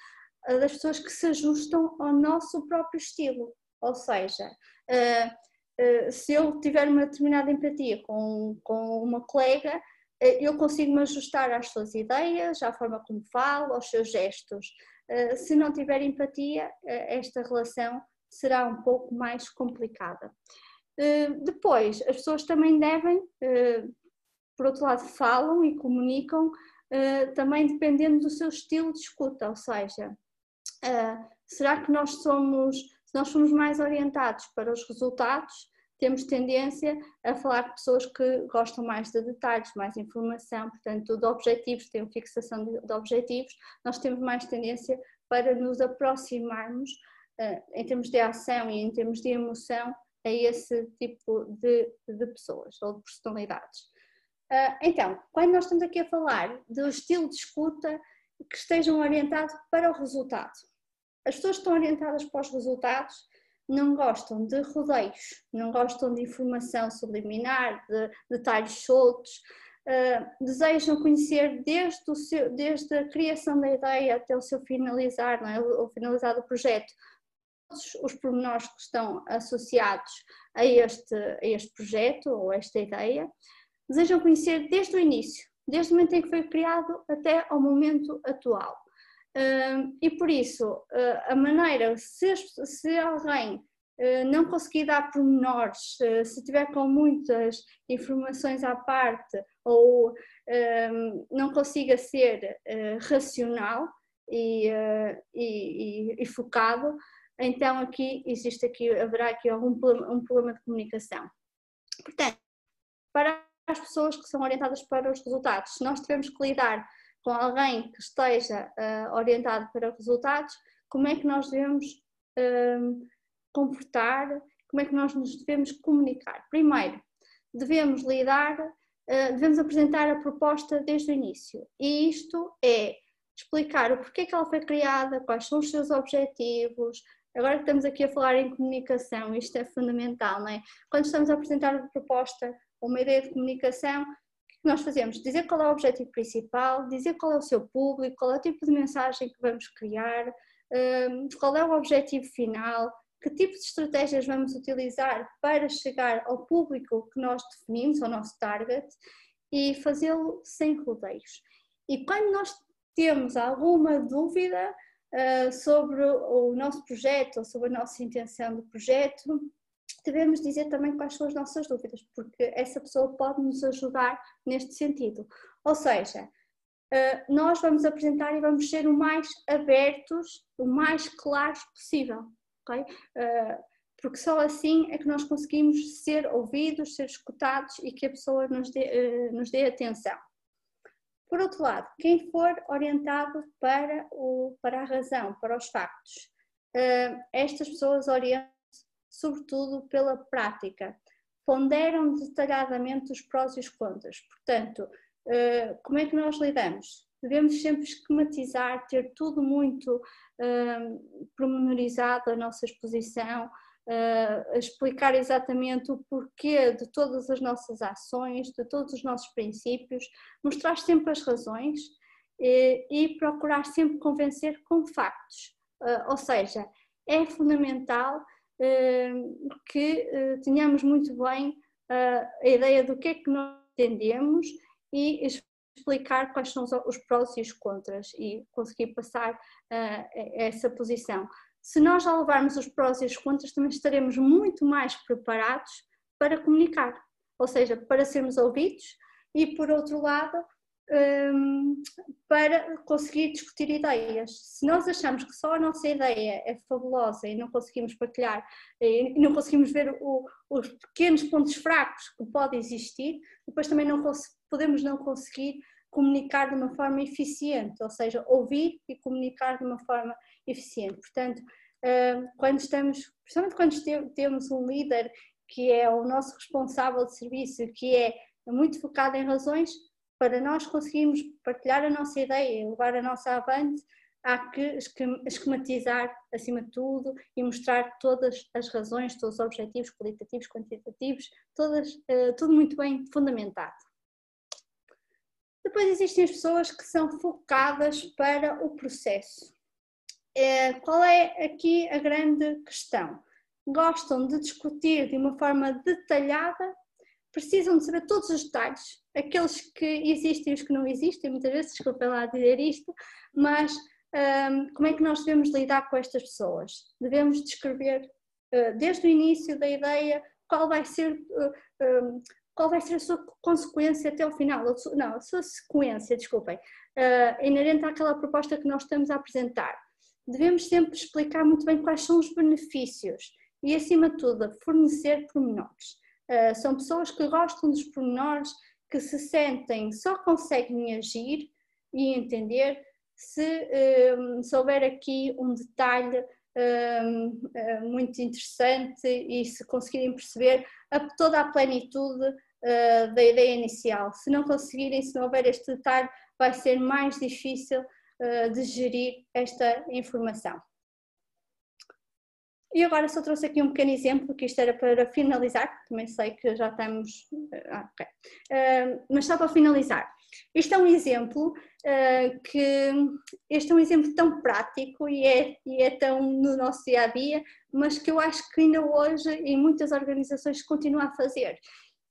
das pessoas que se ajustam ao nosso próprio estilo. Ou seja, eh, eh, se eu tiver uma determinada empatia com, com uma colega, eh, eu consigo me ajustar às suas ideias, à forma como falo, aos seus gestos. Se não tiver empatia, esta relação será um pouco mais complicada. Depois, as pessoas também devem, por outro lado, falam e comunicam também dependendo do seu estilo de escuta, ou seja, uh, será que nós somos, se nós somos mais orientados para os resultados, temos tendência a falar com pessoas que gostam mais de detalhes, mais informação, portanto, de objetivos, têm fixação de, de objetivos, nós temos mais tendência para nos aproximarmos uh, em termos de ação e em termos de emoção a esse tipo de, de pessoas ou de personalidades. Uh, então, quando nós estamos aqui a falar do estilo de escuta que estejam orientados para o resultado, as pessoas que estão orientadas para os resultados não gostam de rodeios, não gostam de informação subliminar, de detalhes soltos, uh, desejam conhecer desde, seu, desde a criação da ideia até o seu finalizar, não é? o finalizar do projeto, todos os pormenores que estão associados a este, a este projeto ou a esta ideia, desejam conhecer desde o início, desde o momento em que foi criado até ao momento atual e por isso, ah, a maneira, se, se alguém ah, não conseguir dar pormenores, ah, se tiver com muitas informações à parte ou não consiga ser racional e, e, e, focado, então aqui existe aqui, haverá aqui algum um problema de comunicação. Portanto, para as pessoas que são orientadas para os resultados, nós tivemos que lidar com alguém que esteja uh, orientado para resultados, como é que nós devemos uh, comportar, como é que nós nos devemos comunicar. Primeiro, devemos lidar, uh, devemos apresentar a proposta desde o início. E isto é explicar o porquê que ela foi criada, quais são os seus objetivos. Agora que estamos aqui a falar em comunicação, isto é fundamental, não é? Quando estamos a apresentar uma proposta, uma ideia de comunicação, que nós fazemos? Dizer qual é o objetivo principal, dizer qual é o seu público, qual é o tipo de mensagem que vamos criar, hum, qual é o objetivo final, que tipo de estratégias vamos utilizar para chegar ao público que nós definimos, ao nosso target, e fazê-lo sem rodeios. E quando nós temos alguma dúvida uh, sobre o nosso projeto ou sobre a nossa intenção do projeto, devemos dizer também quais são as nossas dúvidas, porque essa pessoa pode nos ajudar neste sentido. Ou seja, eh, nós vamos apresentar e vamos ser o mais abertos, o mais claros possível, ok? Eh, porque só assim é que nós conseguimos ser ouvidos, ser escutados e que a pessoa nos dê, eh, nos dê atenção. Por outro lado, quem for orientado para, o, para a razão, para os factos, estas pessoas orientam sobretudo pela prática, ponderam detalhadamente os prós e os contras. Portanto, uh, como é que nós lidamos? Devemos sempre esquematizar, ter tudo muito uh, promenorizado a nossa exposição, uh, explicar exatamente o porquê de todas as nossas ações, de todos os nossos princípios, mostrar sempre as razões e, e procurar sempre convencer com factos. Uh, ou seja, é fundamental que tenhamos muito bem a ideia do que é que nós entendemos e explicar quais são os prós e os contras e conseguir passar essa posição. Se nós já levarmos os prós e os contras, também estaremos muito mais preparados para comunicar, ou seja, para sermos ouvidos e, por outro lado, hum, para conseguir discutir ideias. Se nós achamos que só a nossa ideia é fabulosa e não conseguimos partilhar, e não conseguimos ver o, os pequenos pontos fracos que podem existir, depois também não podemos não conseguir comunicar de uma forma eficiente, ou seja, ouvir e comunicar de uma forma eficiente. Portanto, quando estamos, principalmente quando temos um líder que é o nosso responsável de serviço, que é muito focado em razões, para nós conseguirmos partilhar a nossa ideia levar a nossa avante, há que esquematizar acima de tudo e mostrar todas as razões, todos os objetivos qualitativos, quantitativos, todas, uh, tudo muito bem fundamentado. Depois existem as pessoas que são focadas para o processo. É, qual é aqui a grande questão? Gostam de discutir de uma forma detalhada, precisam de saber todos os detalhes, aqueles que existem e os que não existem, muitas vezes, desculpem lá dizer isto, mas um, como é que nós devemos lidar com estas pessoas? Devemos descrever uh, desde o início da ideia qual vai ser uh, um, qual vai ser a sua consequência até ao final, não, a sua sequência, desculpem, uh, inerente àquela proposta que nós estamos a apresentar. Devemos sempre explicar muito bem quais são os benefícios e, acima de tudo, fornecer pormenores. Uh, são pessoas que gostam dos pormenores, que se sentem, só conseguem agir e entender se, uh, se houver aqui um detalhe uh, muito interessante e se conseguirem perceber a, toda a plenitude uh, da ideia inicial. Se não conseguirem, se não houver este detalhe, vai ser mais difícil uh, de gerir esta informação. E agora só trouxe aqui um pequeno exemplo, que isto era para finalizar, também sei que já estamos. Ah, okay. uh, mas só para finalizar. Isto é um exemplo uh, que. Este é um exemplo tão prático e é, e é tão no nosso dia a dia, mas que eu acho que ainda hoje em muitas organizações continuam a fazer,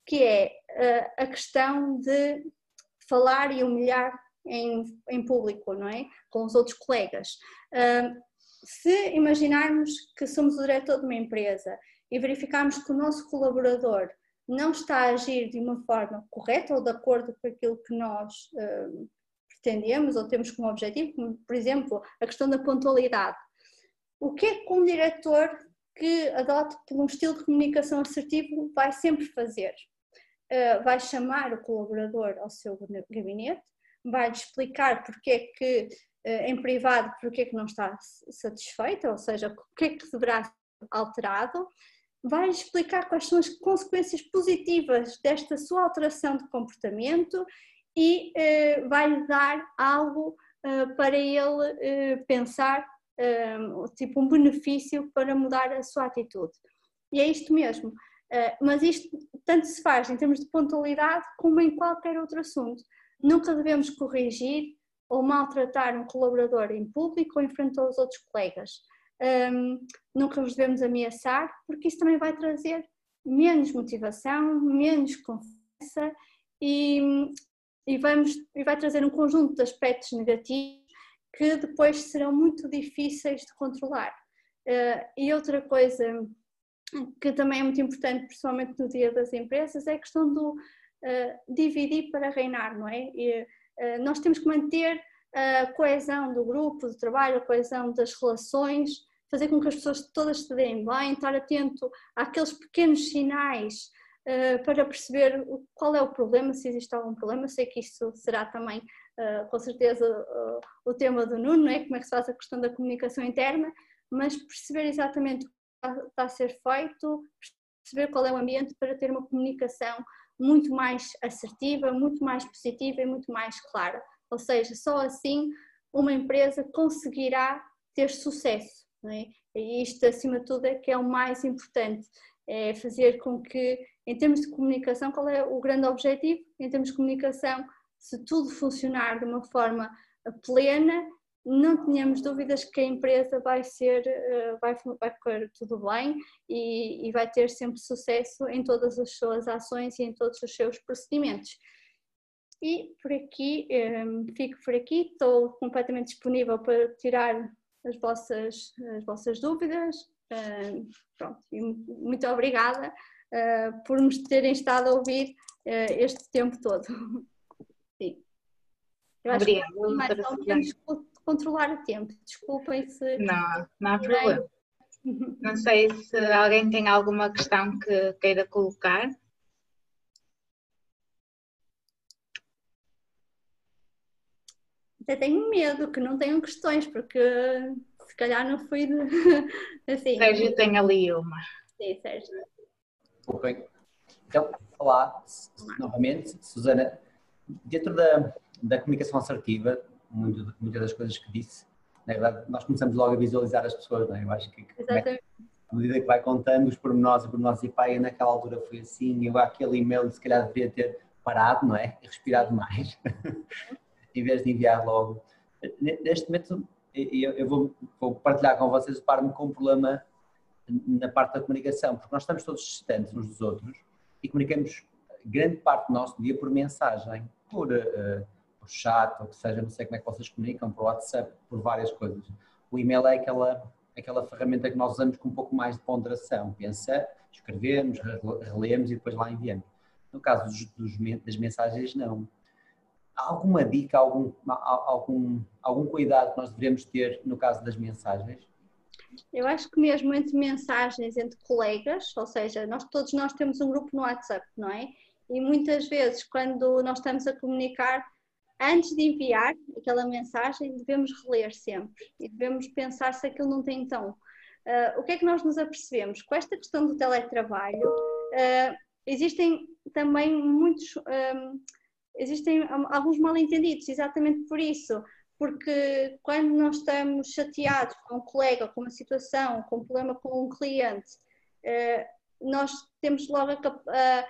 que é uh, a questão de falar e humilhar em, em público, não é? Com os outros colegas. Uh, se imaginarmos que somos o diretor de uma empresa e verificarmos que o nosso colaborador não está a agir de uma forma correta ou de acordo com aquilo que nós uh, pretendemos ou temos como objetivo, como, por exemplo, a questão da pontualidade. O que é que um diretor que adote um estilo de comunicação assertivo vai sempre fazer? Uh, vai chamar o colaborador ao seu gabinete, vai explicar porque é que em privado porque é que não está satisfeita, ou seja, o que é que deverá ser alterado, vai explicar quais são as consequências positivas desta sua alteração de comportamento e uh, vai dar algo uh, para ele uh, pensar, tipo um benefício para mudar a sua atitude. E é isto mesmo. mas isto tanto se faz em termos de pontualidade como em qualquer outro assunto. Nunca devemos corrigir ou maltratar um colaborador em público ou em frente aos outros colegas um, nunca os devemos ameaçar, porque isso também vai trazer menos motivação, menos confiança e, e, vamos, e vai trazer um conjunto de aspectos negativos que depois serão muito difíceis de controlar. Uh, e outra coisa que também é muito importante, principalmente no dia das empresas, é a questão do uh, dividir para reinar, não é? E, nós temos que manter a coesão do grupo de trabalho, a coesão das relações, fazer com que as pessoas todas se deem bem, estar atento àqueles pequenos sinais uh, para perceber qual é o problema, se existe algum problema. Sei que isto será também uh, com certeza uh, o tema do Nuno, é como é que se faz a questão da comunicação interna, mas perceber exatamente o que está a ser feito, perceber qual é o ambiente para ter uma comunicação muito mais assertiva, muito mais positiva e muito mais clara. Ou seja, só assim uma empresa conseguirá ter sucesso. É? E isto, acima de tudo, é que é o mais importante, é fazer com que, em termos de comunicação, qual é o grande objetivo? Em termos de comunicação, se tudo funcionar de uma forma plena, não tenhamos dúvidas que a empresa vai ser, eh, vai, vai correr tudo bem e, e vai ter sempre sucesso em todas as suas ações e em todos os seus procedimentos. E por aqui, um, eh, fico por aqui, estou completamente disponível para tirar as vossas, as vossas dúvidas. Uh, pronto, muito obrigada uh, por nos terem estado a ouvir uh, este tempo todo. Sim. Eu acho Obrigada. que mais ou menos controlar o tempo. Desculpem se. Não, não há problema. Não sei se alguém tem alguma questão que queira colocar. Até tenho medo que não tenham questões, porque se calhar não fui de... assim. Sérgio tem ali uma. Sim, Sérgio. Ok. Então, olá, novamente, Susana. Dentro da, da comunicação assertiva, muito, muitas das coisas que disse, na verdade, nós começamos logo a visualizar as pessoas, não é? Eu acho que, Exatamente. à medida que vai contando os pormenores e pormenores, e pai, naquela altura foi assim, eu aquele e-mail se calhar devia ter parado, não é? E respirado mais, em vez de enviar logo. Neste momento, eu, eu vou, vou, partilhar com vocês o par-me com um problema na parte da comunicação, porque nós estamos todos distantes uns dos outros e comunicamos grande parte do nosso dia por mensagem, por, uh, por chat, ou que seja, não sei como é que vocês comunicam, por WhatsApp, por várias coisas. O e-mail é aquela, aquela ferramenta que nós usamos com um pouco mais de ponderação. Pensa, escrevemos, relemos e depois lá enviamos. No caso dos, dos, das mensagens, não alguma dica, algum, algum, algum cuidado que nós devemos ter no caso das mensagens? Eu acho que mesmo entre mensagens entre colegas, ou seja, nós todos nós temos um grupo no WhatsApp, não é? E muitas vezes quando nós estamos a comunicar, antes de enviar aquela mensagem, devemos reler sempre e devemos pensar se aquilo não tem então. Uh, o que é que nós nos apercebemos? Com esta questão do teletrabalho, uh, existem também muitos. Uh, existem alguns mal-entendidos, exatamente por isso, porque quando nós estamos chateados com um colega, com uma situação, com um problema com um cliente, eh, nós temos logo a,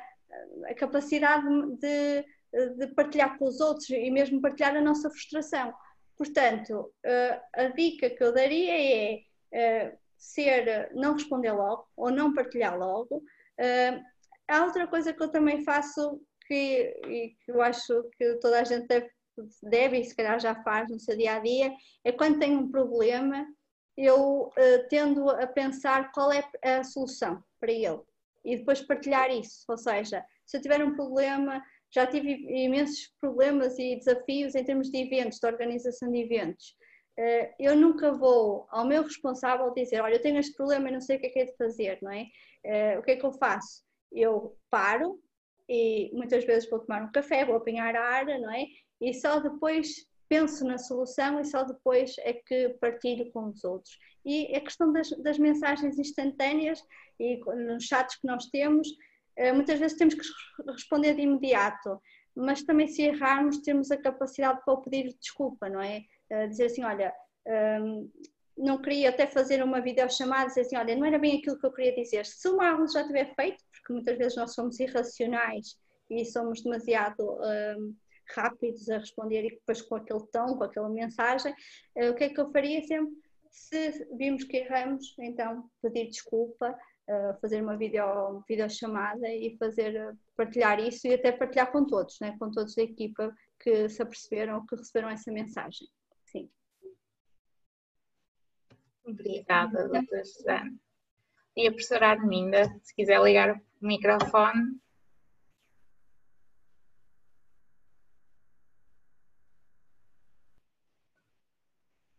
a capacidade de, de, partilhar com os outros e mesmo partilhar a nossa frustração. Portanto, eh, a dica que eu daria é eh, ser, não responder logo ou não partilhar logo. Há outra coisa que eu também faço que, que eu acho que toda a gente deve, deve e se calhar já faz no seu dia a dia, é quando tem um problema, eu uh, tendo a pensar qual é a solução para ele e depois partilhar isso. Ou seja, se eu tiver um problema, já tive imensos problemas e desafios em termos de eventos, de organização de eventos. Uh, eu nunca vou ao meu responsável dizer: Olha, eu tenho este problema e não sei o que é que é de fazer, não é? Uh, o que é que eu faço? Eu paro, e muitas vezes vou tomar um café, vou apanhar a ar, não é? E só depois penso na solução e só depois é que partilho com os outros. E a questão das, das mensagens instantâneas e nos chats que nós temos, eh, muitas vezes temos que responder de imediato, mas também se errarmos temos a capacidade para pedir desculpa, não é? Eh, dizer assim, olha, hum, não queria até fazer uma videochamada, dizer assim, olha, não era bem aquilo que eu queria dizer. Se o Marlon já tiver feito, porque muitas vezes nós somos irracionais e somos demasiado um, rápidos a responder e depois com aquele tom, com aquela mensagem, uh, o que é que eu faria sempre? Se vimos que erramos, então pedir desculpa, uh, fazer uma video, videochamada e fazer, uh, partilhar isso e até partilhar com todos, né? com todos da equipa que se aperceberam, que receberam essa mensagem. Sim. Obrigada, doutora Susana. E a professora Arminda, se quiser ligar o microfone.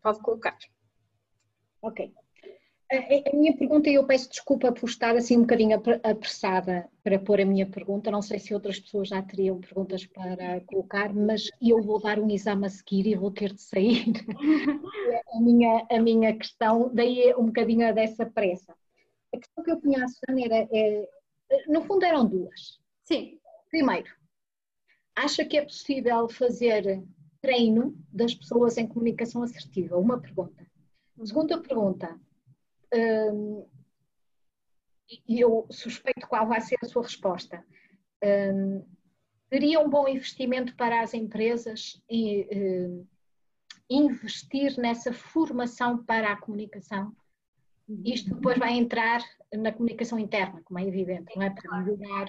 Pode colocar. Ok. A, a, minha pergunta, e eu peço desculpa por estar assim um bocadinho apressada para pôr a minha pergunta, não sei se outras pessoas já teriam perguntas para colocar, mas eu vou dar um exame a seguir e vou ter de sair. a, minha, a minha questão, daí é um bocadinho dessa pressa. A questão que eu punha à Susana era, é, no fundo eram duas. Sim. Primeiro, acha que é possível fazer treino das pessoas em comunicação assertiva? Uma pergunta. Segunda pergunta, hum, e eu suspeito qual vai ser a sua resposta. Hum, seria um bom investimento para as empresas e, hum, investir nessa formação para a comunicação? Isto depois vai entrar na comunicação interna, como é evidente, não é? Para melhorar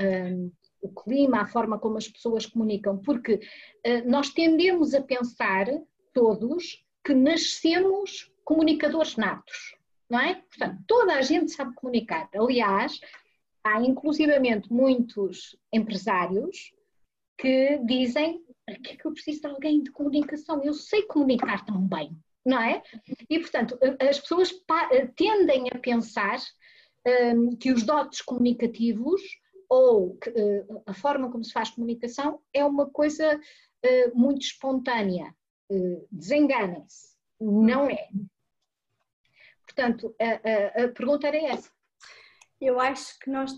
um, o clima, a forma como as pessoas comunicam, porque uh, nós tendemos a pensar, todos, que nascemos comunicadores natos, não é? Portanto, toda a gente sabe comunicar. Aliás, há inclusivamente muitos empresários que dizem que é que eu preciso de alguém de comunicação, eu sei comunicar tão bem, não é? E, portanto, as pessoas tendem a pensar um, que os dotes comunicativos ou que, uh, a forma como se faz comunicação é uma coisa uh, muito espontânea. Uh, Desenganem-se. Não é. Portanto, a, a, a, pergunta era essa. Eu acho que nós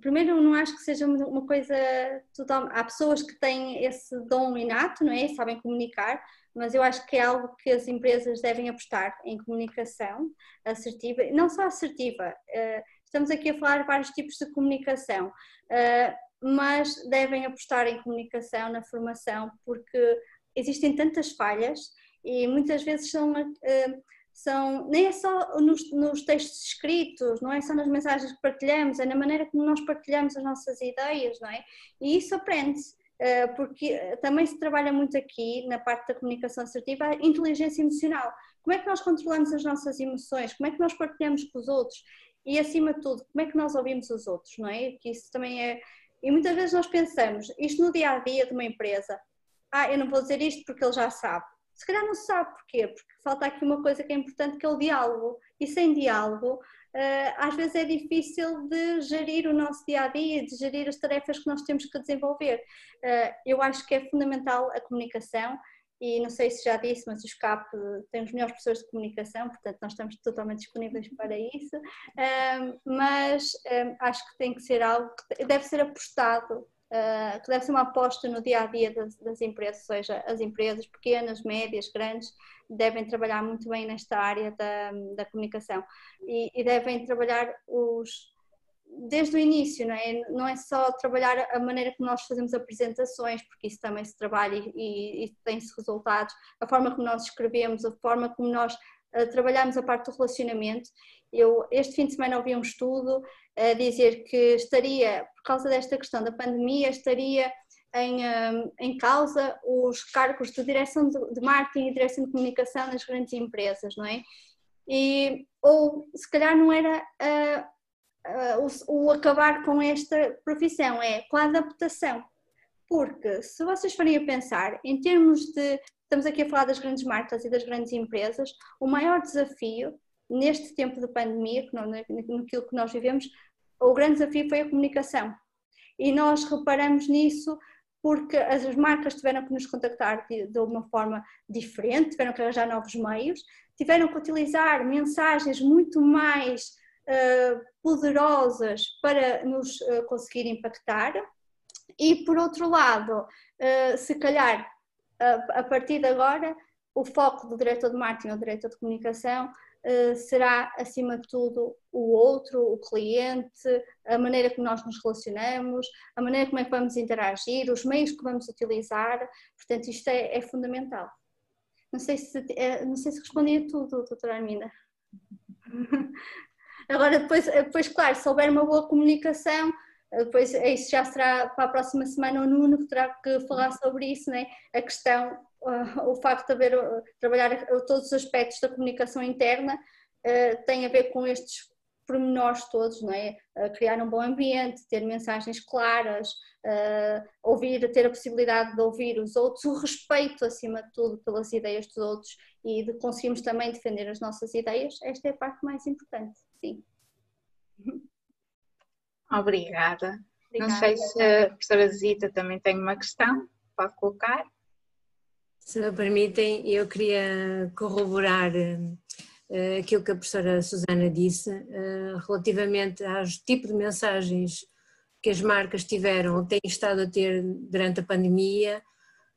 primeiro não acho que seja uma coisa total. Há pessoas que têm esse dom inato, não é? Sabem comunicar, mas eu acho que é algo que as empresas devem apostar em comunicação assertiva, não só assertiva. Eh, estamos aqui a falar de vários tipos de comunicação, eh, mas devem apostar em comunicação na formação, porque existem tantas falhas e muitas vezes são eh, são, nem é só nos, nos, textos escritos, não é só nas mensagens que partilhamos, é na maneira como nós partilhamos as nossas ideias, não é? E isso aprende-se, eh, porque também se trabalha muito aqui, na parte da comunicação assertiva, a inteligência emocional. Como é que nós controlamos as nossas emoções? Como é que nós partilhamos com os outros? E, acima de tudo, como é que nós ouvimos os outros, não é? Que isso também é... E muitas vezes nós pensamos, isto no dia-a-dia -dia de uma empresa, ah, eu não vou dizer isto porque ele já sabe se calhar não sabe porquê, porque falta aqui uma coisa que é importante que é o diálogo. E sem diálogo, eh, às vezes é difícil de gerir o nosso dia a dia, de gerir as tarefas que nós temos que desenvolver. Eh, eu acho que é fundamental a comunicação e não sei se já disse, mas o SCAP tem os melhores professores de comunicação, portanto nós estamos totalmente disponíveis para isso, eh, mas acho que tem que ser algo que deve ser apostado uh, que deve ser uma aposta no dia a dia das, das, empresas, ou seja, as empresas pequenas, médias, grandes, devem trabalhar muito bem nesta área da, da comunicação e, e devem trabalhar os desde o início, não é? não é só trabalhar a maneira que nós fazemos apresentações, porque isso também se trabalha e, e tem-se resultados, a forma como nós escrevemos, a forma como nós uh, trabalhamos a parte do relacionamento. Eu, este fim de semana, ouvi um estudo a dizer que estaria, por causa desta questão da pandemia, estaria em, hum, em causa os cargos de direção de, marketing e direção de comunicação nas grandes empresas, não é? E, ou se calhar não era uh, uh, o, o, acabar com esta profissão, é com a adaptação. Porque se vocês forem a pensar, em termos de. Estamos aqui a falar das grandes marcas e das grandes empresas, o maior desafio neste tempo de pandemia, naquilo que nós vivemos, o grande desafio foi a comunicação. E nós reparamos nisso porque as marcas tiveram que nos contactar de, de uma forma diferente, tiveram que arranjar novos meios, tiveram que utilizar mensagens muito mais uh, poderosas para nos uh, conseguir impactar. E por outro lado, uh, se calhar a partir de agora, o foco do diretor de marketing ou diretor de comunicação será, acima de tudo, o outro, o cliente, a maneira como nós nos relacionamos, a maneira como é que vamos interagir, os meios que vamos utilizar. Portanto, isto é, é fundamental. Não sei, se, é, não sei se respondi a tudo, doutora Arminda. Agora, depois, depois, claro, se houver uma boa comunicação, depois isso já será para a próxima semana o Nuno terá que falar sobre isso, né? a questão uh, o facto de haver, uh, trabalhar todos os aspectos da comunicação interna uh, tem a ver com estes pormenores todos, não é? Uh, criar um bom ambiente, ter mensagens claras, uh, ouvir, ter a possibilidade de ouvir os outros, o respeito acima de tudo pelas ideias dos outros e de conseguirmos também defender as nossas ideias, esta é a parte mais importante, sim. Obrigada. Obrigada. Não sei se a professora Zita também tem uma questão, pode colocar. Se me permitem, eu queria corroborar uh, aquilo que a professora Susana disse uh, relativamente aos tipos de mensagens que as marcas tiveram ou têm estado a ter durante a pandemia,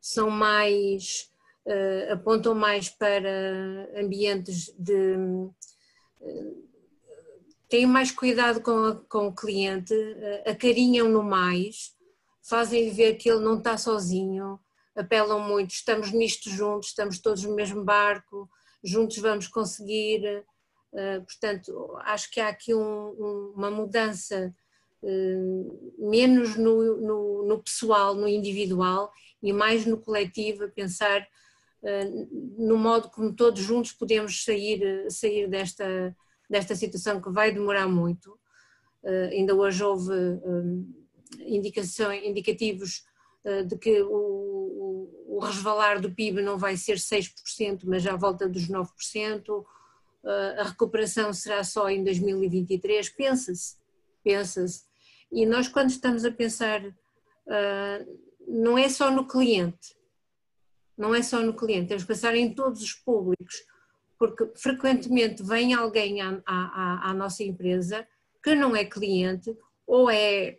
são mais, uh, apontam mais para ambientes de. têm mais cuidado com, a, com o cliente, acarinham-no mais, fazem ver que ele não está sozinho, apelam muito, estamos nisto juntos, estamos todos no mesmo barco, juntos vamos conseguir. Eh, portanto, acho que há aqui um, uma mudança eh, menos no, no, no, pessoal, no individual e mais no coletivo, a pensar eh, no modo como todos juntos podemos sair, sair desta, desta situação que vai demorar muito. Ainda hoje houve indicações, indicativos de que o, o, resvalar do PIB não vai ser 6%, mas já volta dos 9%, a recuperação será só em 2023, pensa-se, pensa-se. E nós quando estamos a pensar, não é só no cliente, não é só no cliente, temos que pensar em todos os públicos, porque frequentemente vem alguém à, à, à nossa empresa que não é cliente ou é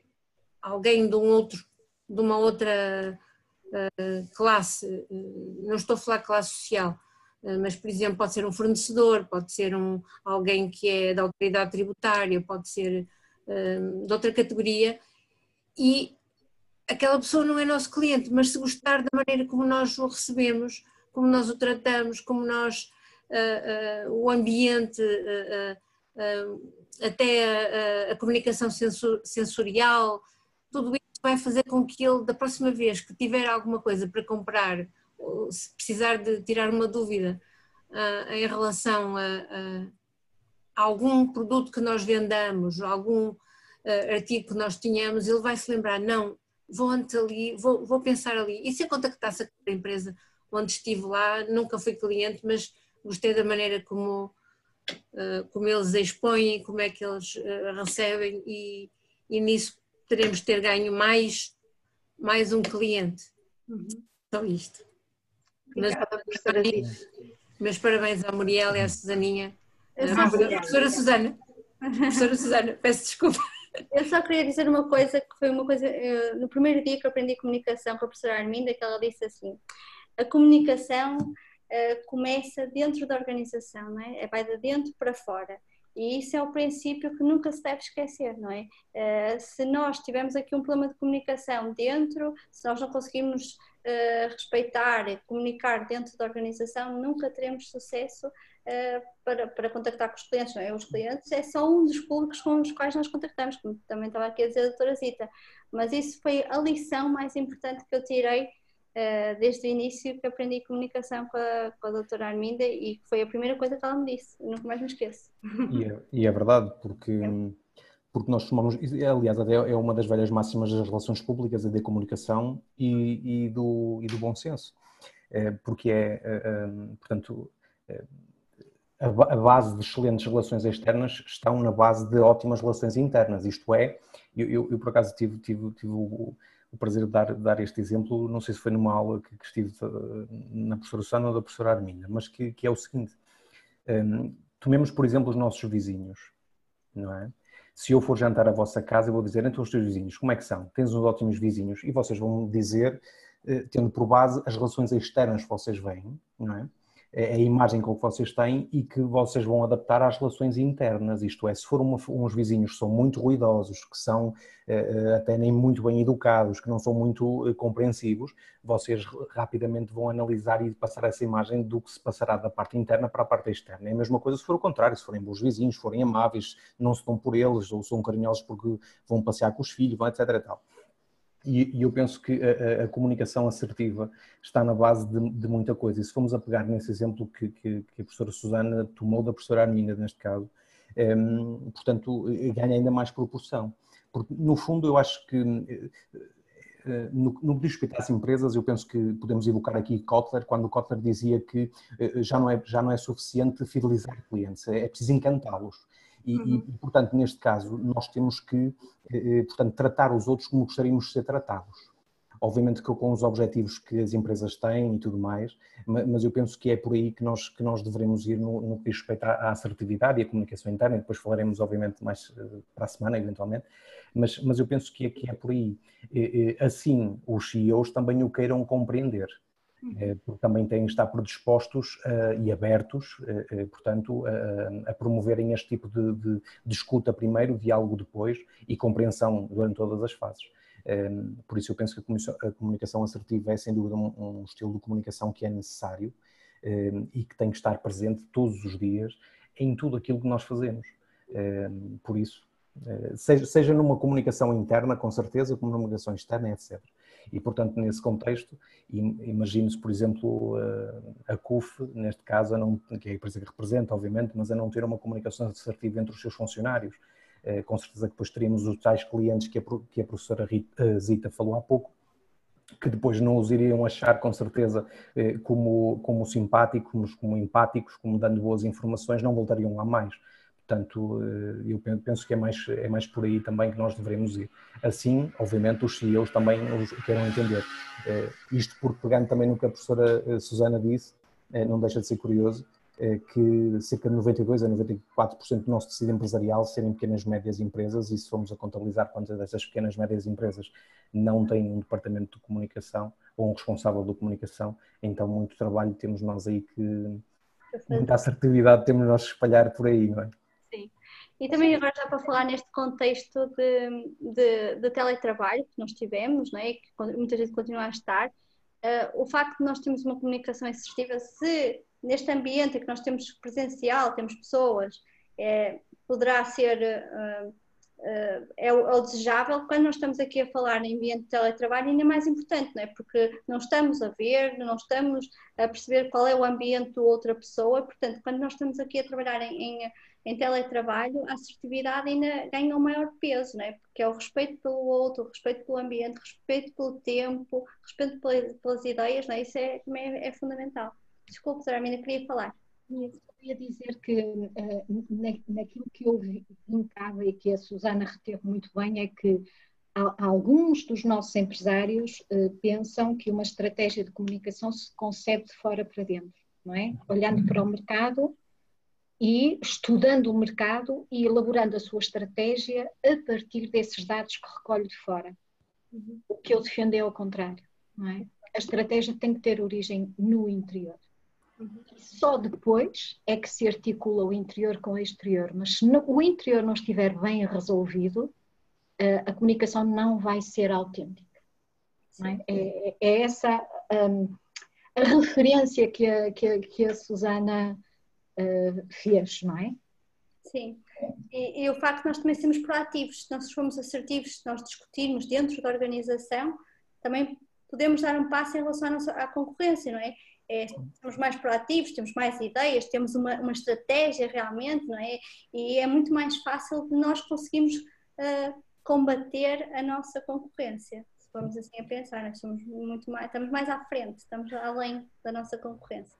alguém de um outro de uma outra uh, classe, uh, não estou a falar classe social, uh, mas por exemplo pode ser um fornecedor, pode ser um, alguém que é da autoridade tributária, pode ser de outra categoria e aquela pessoa não é nosso cliente, mas se gostar da maneira como nós o recebemos, como nós o tratamos, como nós o ambiente, até a, a comunicação sensorial, vai fazer com que ele, da próxima vez que tiver alguma coisa para comprar, se precisar de tirar uma dúvida uh, em relação a, a, algum produto que nós vendamos, algum uh, artigo que nós tenhamos, ele vai se lembrar, não, vou antes ali, vou, vou pensar ali. E se eu contactasse a empresa onde estive lá, nunca fui cliente, mas gostei da maneira como, uh, como eles expõem, como é que eles recebem e, e nisso teremos ter ganho mais, mais um cliente. Uhum. Só isto. Mas, parabéns, meus parabéns à Muriel e à Susaninha. À professora Susana. Professora Susana, peço desculpa. Eu só queria dizer uma coisa, que foi uma coisa, eh, no primeiro dia que eu aprendi comunicação com a professora Arminda, que ela disse assim, a comunicação uh, começa dentro da organização, não é? Vai de dentro para fora. E isso é o princípio que nunca se deve esquecer, não é? Uh, se nós tivermos aqui um problema de comunicação dentro, se nós não conseguimos uh, respeitar e comunicar dentro da organização, nunca teremos sucesso uh, para, para contactar com os clientes, não é? Os clientes é só um dos públicos com os quais nós contactamos, como também estava aqui a dizer a doutora Zita. Mas isso foi a lição mais importante que eu tirei uh, desde o início que aprendi comunicação com a, com a doutora Arminda e foi a primeira coisa que ela me disse, nunca mais me esqueço. E é, e é verdade, porque, é. porque nós somos, aliás, é uma das velhas máximas das relações públicas, a de comunicação e, e, do, e do bom senso, é, porque é, é portanto, a base de excelentes relações externas estão na base de ótimas relações internas, isto é, eu, eu, eu por acaso tive, tive, tive o, o prazer de dar, dar este exemplo, não sei se foi numa aula que, que estive eh, na professora Sana ou da professora Arminda, mas que, que é o seguinte, um, ehm, tomemos por exemplo os nossos vizinhos, não é? Se eu for jantar à vossa casa, eu vou dizer, então os teus vizinhos, como é que são? Tens uns ótimos vizinhos e vocês vão dizer, eh, tendo por base as relações externas que vocês veem, não é? É a imagem que vocês têm e que vocês vão adaptar às relações internas. Isto é, se for uma, uns vizinhos que são muito ruidosos, que são uh, até nem muito bem educados, que não são muito uh, compreensivos, vocês rapidamente vão analisar e passar essa imagem do que se passará da parte interna para a parte externa. É a mesma coisa se for o contrário, se forem bons vizinhos, forem amáveis, não se dão por eles ou são carinhosos porque vão passear com os filhos, etc. E, eu penso que a, a, comunicação assertiva está na base de, de, muita coisa. E se formos a pegar nesse exemplo que, que, que, a professora Susana tomou da professora Arminda, neste caso, Um, portanto, ganha ainda mais proporção. Porque, no fundo, eu acho que eh, no, no que diz respeito às empresas, eu penso que podemos evocar aqui Kotler, quando Kotler dizia que eh, já não é, já não é suficiente fidelizar clientes, é, é preciso encantá-los. E, uhum. e, portanto, neste caso, nós temos que, eh, portanto, tratar os outros como gostaríamos de ser tratados. Obviamente que com os objetivos que as empresas têm e tudo mais, mas eu penso que é por aí que nós, que nós devemos ir no, no que diz respeito à, assertividade e à comunicação interna, e depois falaremos, obviamente, mais para a semana, eventualmente, mas, mas eu penso que é, que é por aí. Assim, os CEOs também o queiram compreender, porque também têm de estar predispostos uh, e abertos, uh, uh, portanto, a promoverem este tipo de, de, de, escuta primeiro, diálogo depois e compreensão durante todas as fases. por isso eu penso que a comunicação assertiva é sem dúvida um, estilo de comunicação que é necessário e que tem que estar presente todos os dias em tudo aquilo que nós fazemos. por isso, eh, seja numa comunicação interna, com certeza, como numa comunicação externa, etc. E, portanto, nesse contexto, imagine-se, por exemplo, eh, a CUF, neste caso, a não, que é a empresa que representa, obviamente, mas a não ter uma comunicação assertiva entre os seus funcionários. Eh, com certeza que depois teríamos os tais clientes que a, que a professora Rita, Zita falou há pouco, que depois não os iriam achar, com certeza, como, como simpáticos, como empáticos, como dando boas informações, não voltariam lá mais. Portanto, eh, eu penso que é mais, é mais por aí também que nós devemos ir. Assim, obviamente, os CEOs também os queiram entender. Eh, isto porque, pegando também no que a professora eh, Susana disse, não deixa de ser curioso, que cerca de 92 a 94% do nosso tecido empresarial serem pequenas e médias empresas, e se formos a contabilizar quantas dessas pequenas e médias empresas não têm um departamento de comunicação ou um responsável de comunicação, então muito trabalho temos nós aí que, muita assertividade temos nós espalhar por aí, não é? E também agora já para falar neste contexto de, de, de teletrabalho que nós tivemos, não é? que muita gente continua a estar, uh, o facto de nós termos uma comunicação assertiva, se neste ambiente que nós temos presencial, temos pessoas, é, poderá ser uh, uh, é, o, é, o, desejável, quando nós estamos aqui a falar em ambiente de teletrabalho, ainda é mais importante, não é? porque não estamos a ver, não estamos a perceber qual é o ambiente de outra pessoa, portanto, quando nós estamos aqui a trabalhar em, em em teletrabalho, a assertividade ainda ganha um maior peso, né? porque é o respeito pelo outro, o respeito pelo ambiente, respeito pelo tempo, respeito pelas, ideias, né? isso é, também é, é fundamental. Desculpe, Sra. Amina, queria falar. Eu queria dizer que uh, na, naquilo que eu vincava e que a Susana reteve muito bem é que alguns dos nossos empresários uh, pensam que uma estratégia de comunicação se concebe de fora para dentro, não é? Olhando para o mercado e estudando o mercado e elaborando a sua estratégia a partir desses dados que recolhe de fora. Uhum. O que eu defendo é ao contrário. É? A estratégia tem que ter origem no interior. Uhum. Só depois é que se articula o interior com o exterior. Mas se o interior não estiver bem resolvido, a comunicação não vai ser autêntica. É? É, é? essa um, a referência que a, que a, que a Susana uh, fez, não é? Sim. E, e, o facto de nós também sermos proativos, se nós formos assertivos, se nós discutirmos dentro da organização, também podemos dar um passo em relação à, nossa, à concorrência, não é? é? Somos mais proativos, temos mais ideias, temos uma, uma estratégia realmente, não é? E é muito mais fácil de nós conseguirmos uh, combater a nossa concorrência. Se formos assim a pensar, nós somos muito mais, estamos mais à frente, estamos além da nossa concorrência.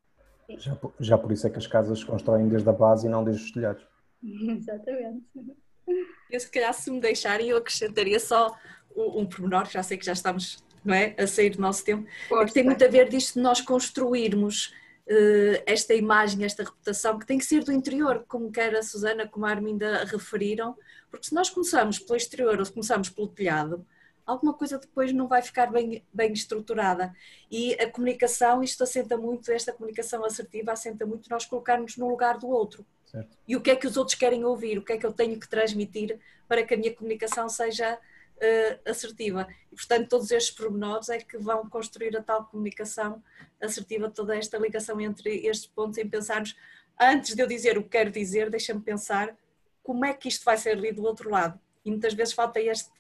Já, já por isso é que as casas se constroem desde a base e não desde os telhados. Exatamente. Eu, se calhar, se me deixarem, eu acrescentaria só um, um pormenor, já sei que já estamos não é, a sair do nosso tempo, é que tem muito a ver disto de nós construirmos uh, esta imagem, esta reputação, que tem que ser do interior, como quer a Susana, como a Arminda referiram, porque se nós começamos pelo exterior ou se começamos pelo telhado, alguma coisa depois não vai ficar bem, bem estruturada. E a comunicação, isto assenta muito, esta comunicação assertiva assenta muito nós colocarmos no lugar do outro. Certo. E o que é que os outros querem ouvir, o que é que eu tenho que transmitir para que a minha comunicação seja uh, assertiva. E, portanto, todos estes pormenores é que vão construir a tal comunicação assertiva, toda esta ligação entre estes pontos, em pensarmos, antes de eu dizer o que quero dizer, deixa-me pensar como é que isto vai ser lido do outro lado. E muitas vezes falta este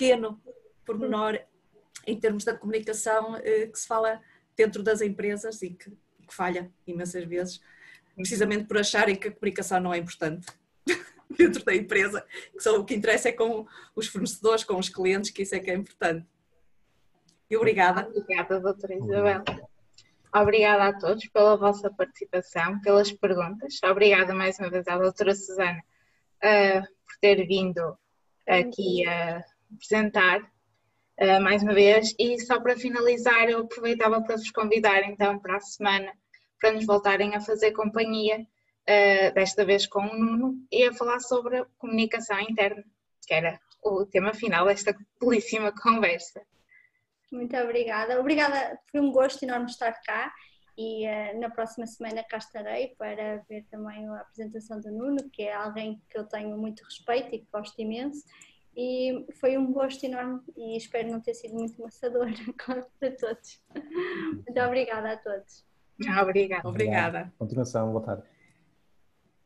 pequeno pormenor em termos da comunicação eh, que se fala dentro das empresas e que, que falha imensas vezes, precisamente por acharem que a comunicação não é importante. dentro da empresa, que só o que interessa é com os fornecedores, com os clientes, que isso é que é importante. E obrigada. Obrigada, doutora Isabel. Obrigada a todos pela vossa participação, pelas perguntas. Obrigada mais uma vez à doutora Susana uh, por ter vindo aqui a apresentar uh, mais uma vez. E só para finalizar, eu aproveitava para vos convidar então para a semana para nos voltarem a fazer companhia, uh, desta vez com o Nuno, e a falar sobre a comunicação interna, que era o tema final desta belíssima conversa. Muito obrigada. Obrigada, foi um gosto enorme estar cá e uh, na próxima semana cá estarei para ver também a apresentação do Nuno, que é alguém que eu tenho muito respeito e que gosto imenso. E foi um gosto enorme e espero não ter sido muito maçador para todos. Muito obrigada a todos. Obrigada. Obrigada. Continuação, boa tarde.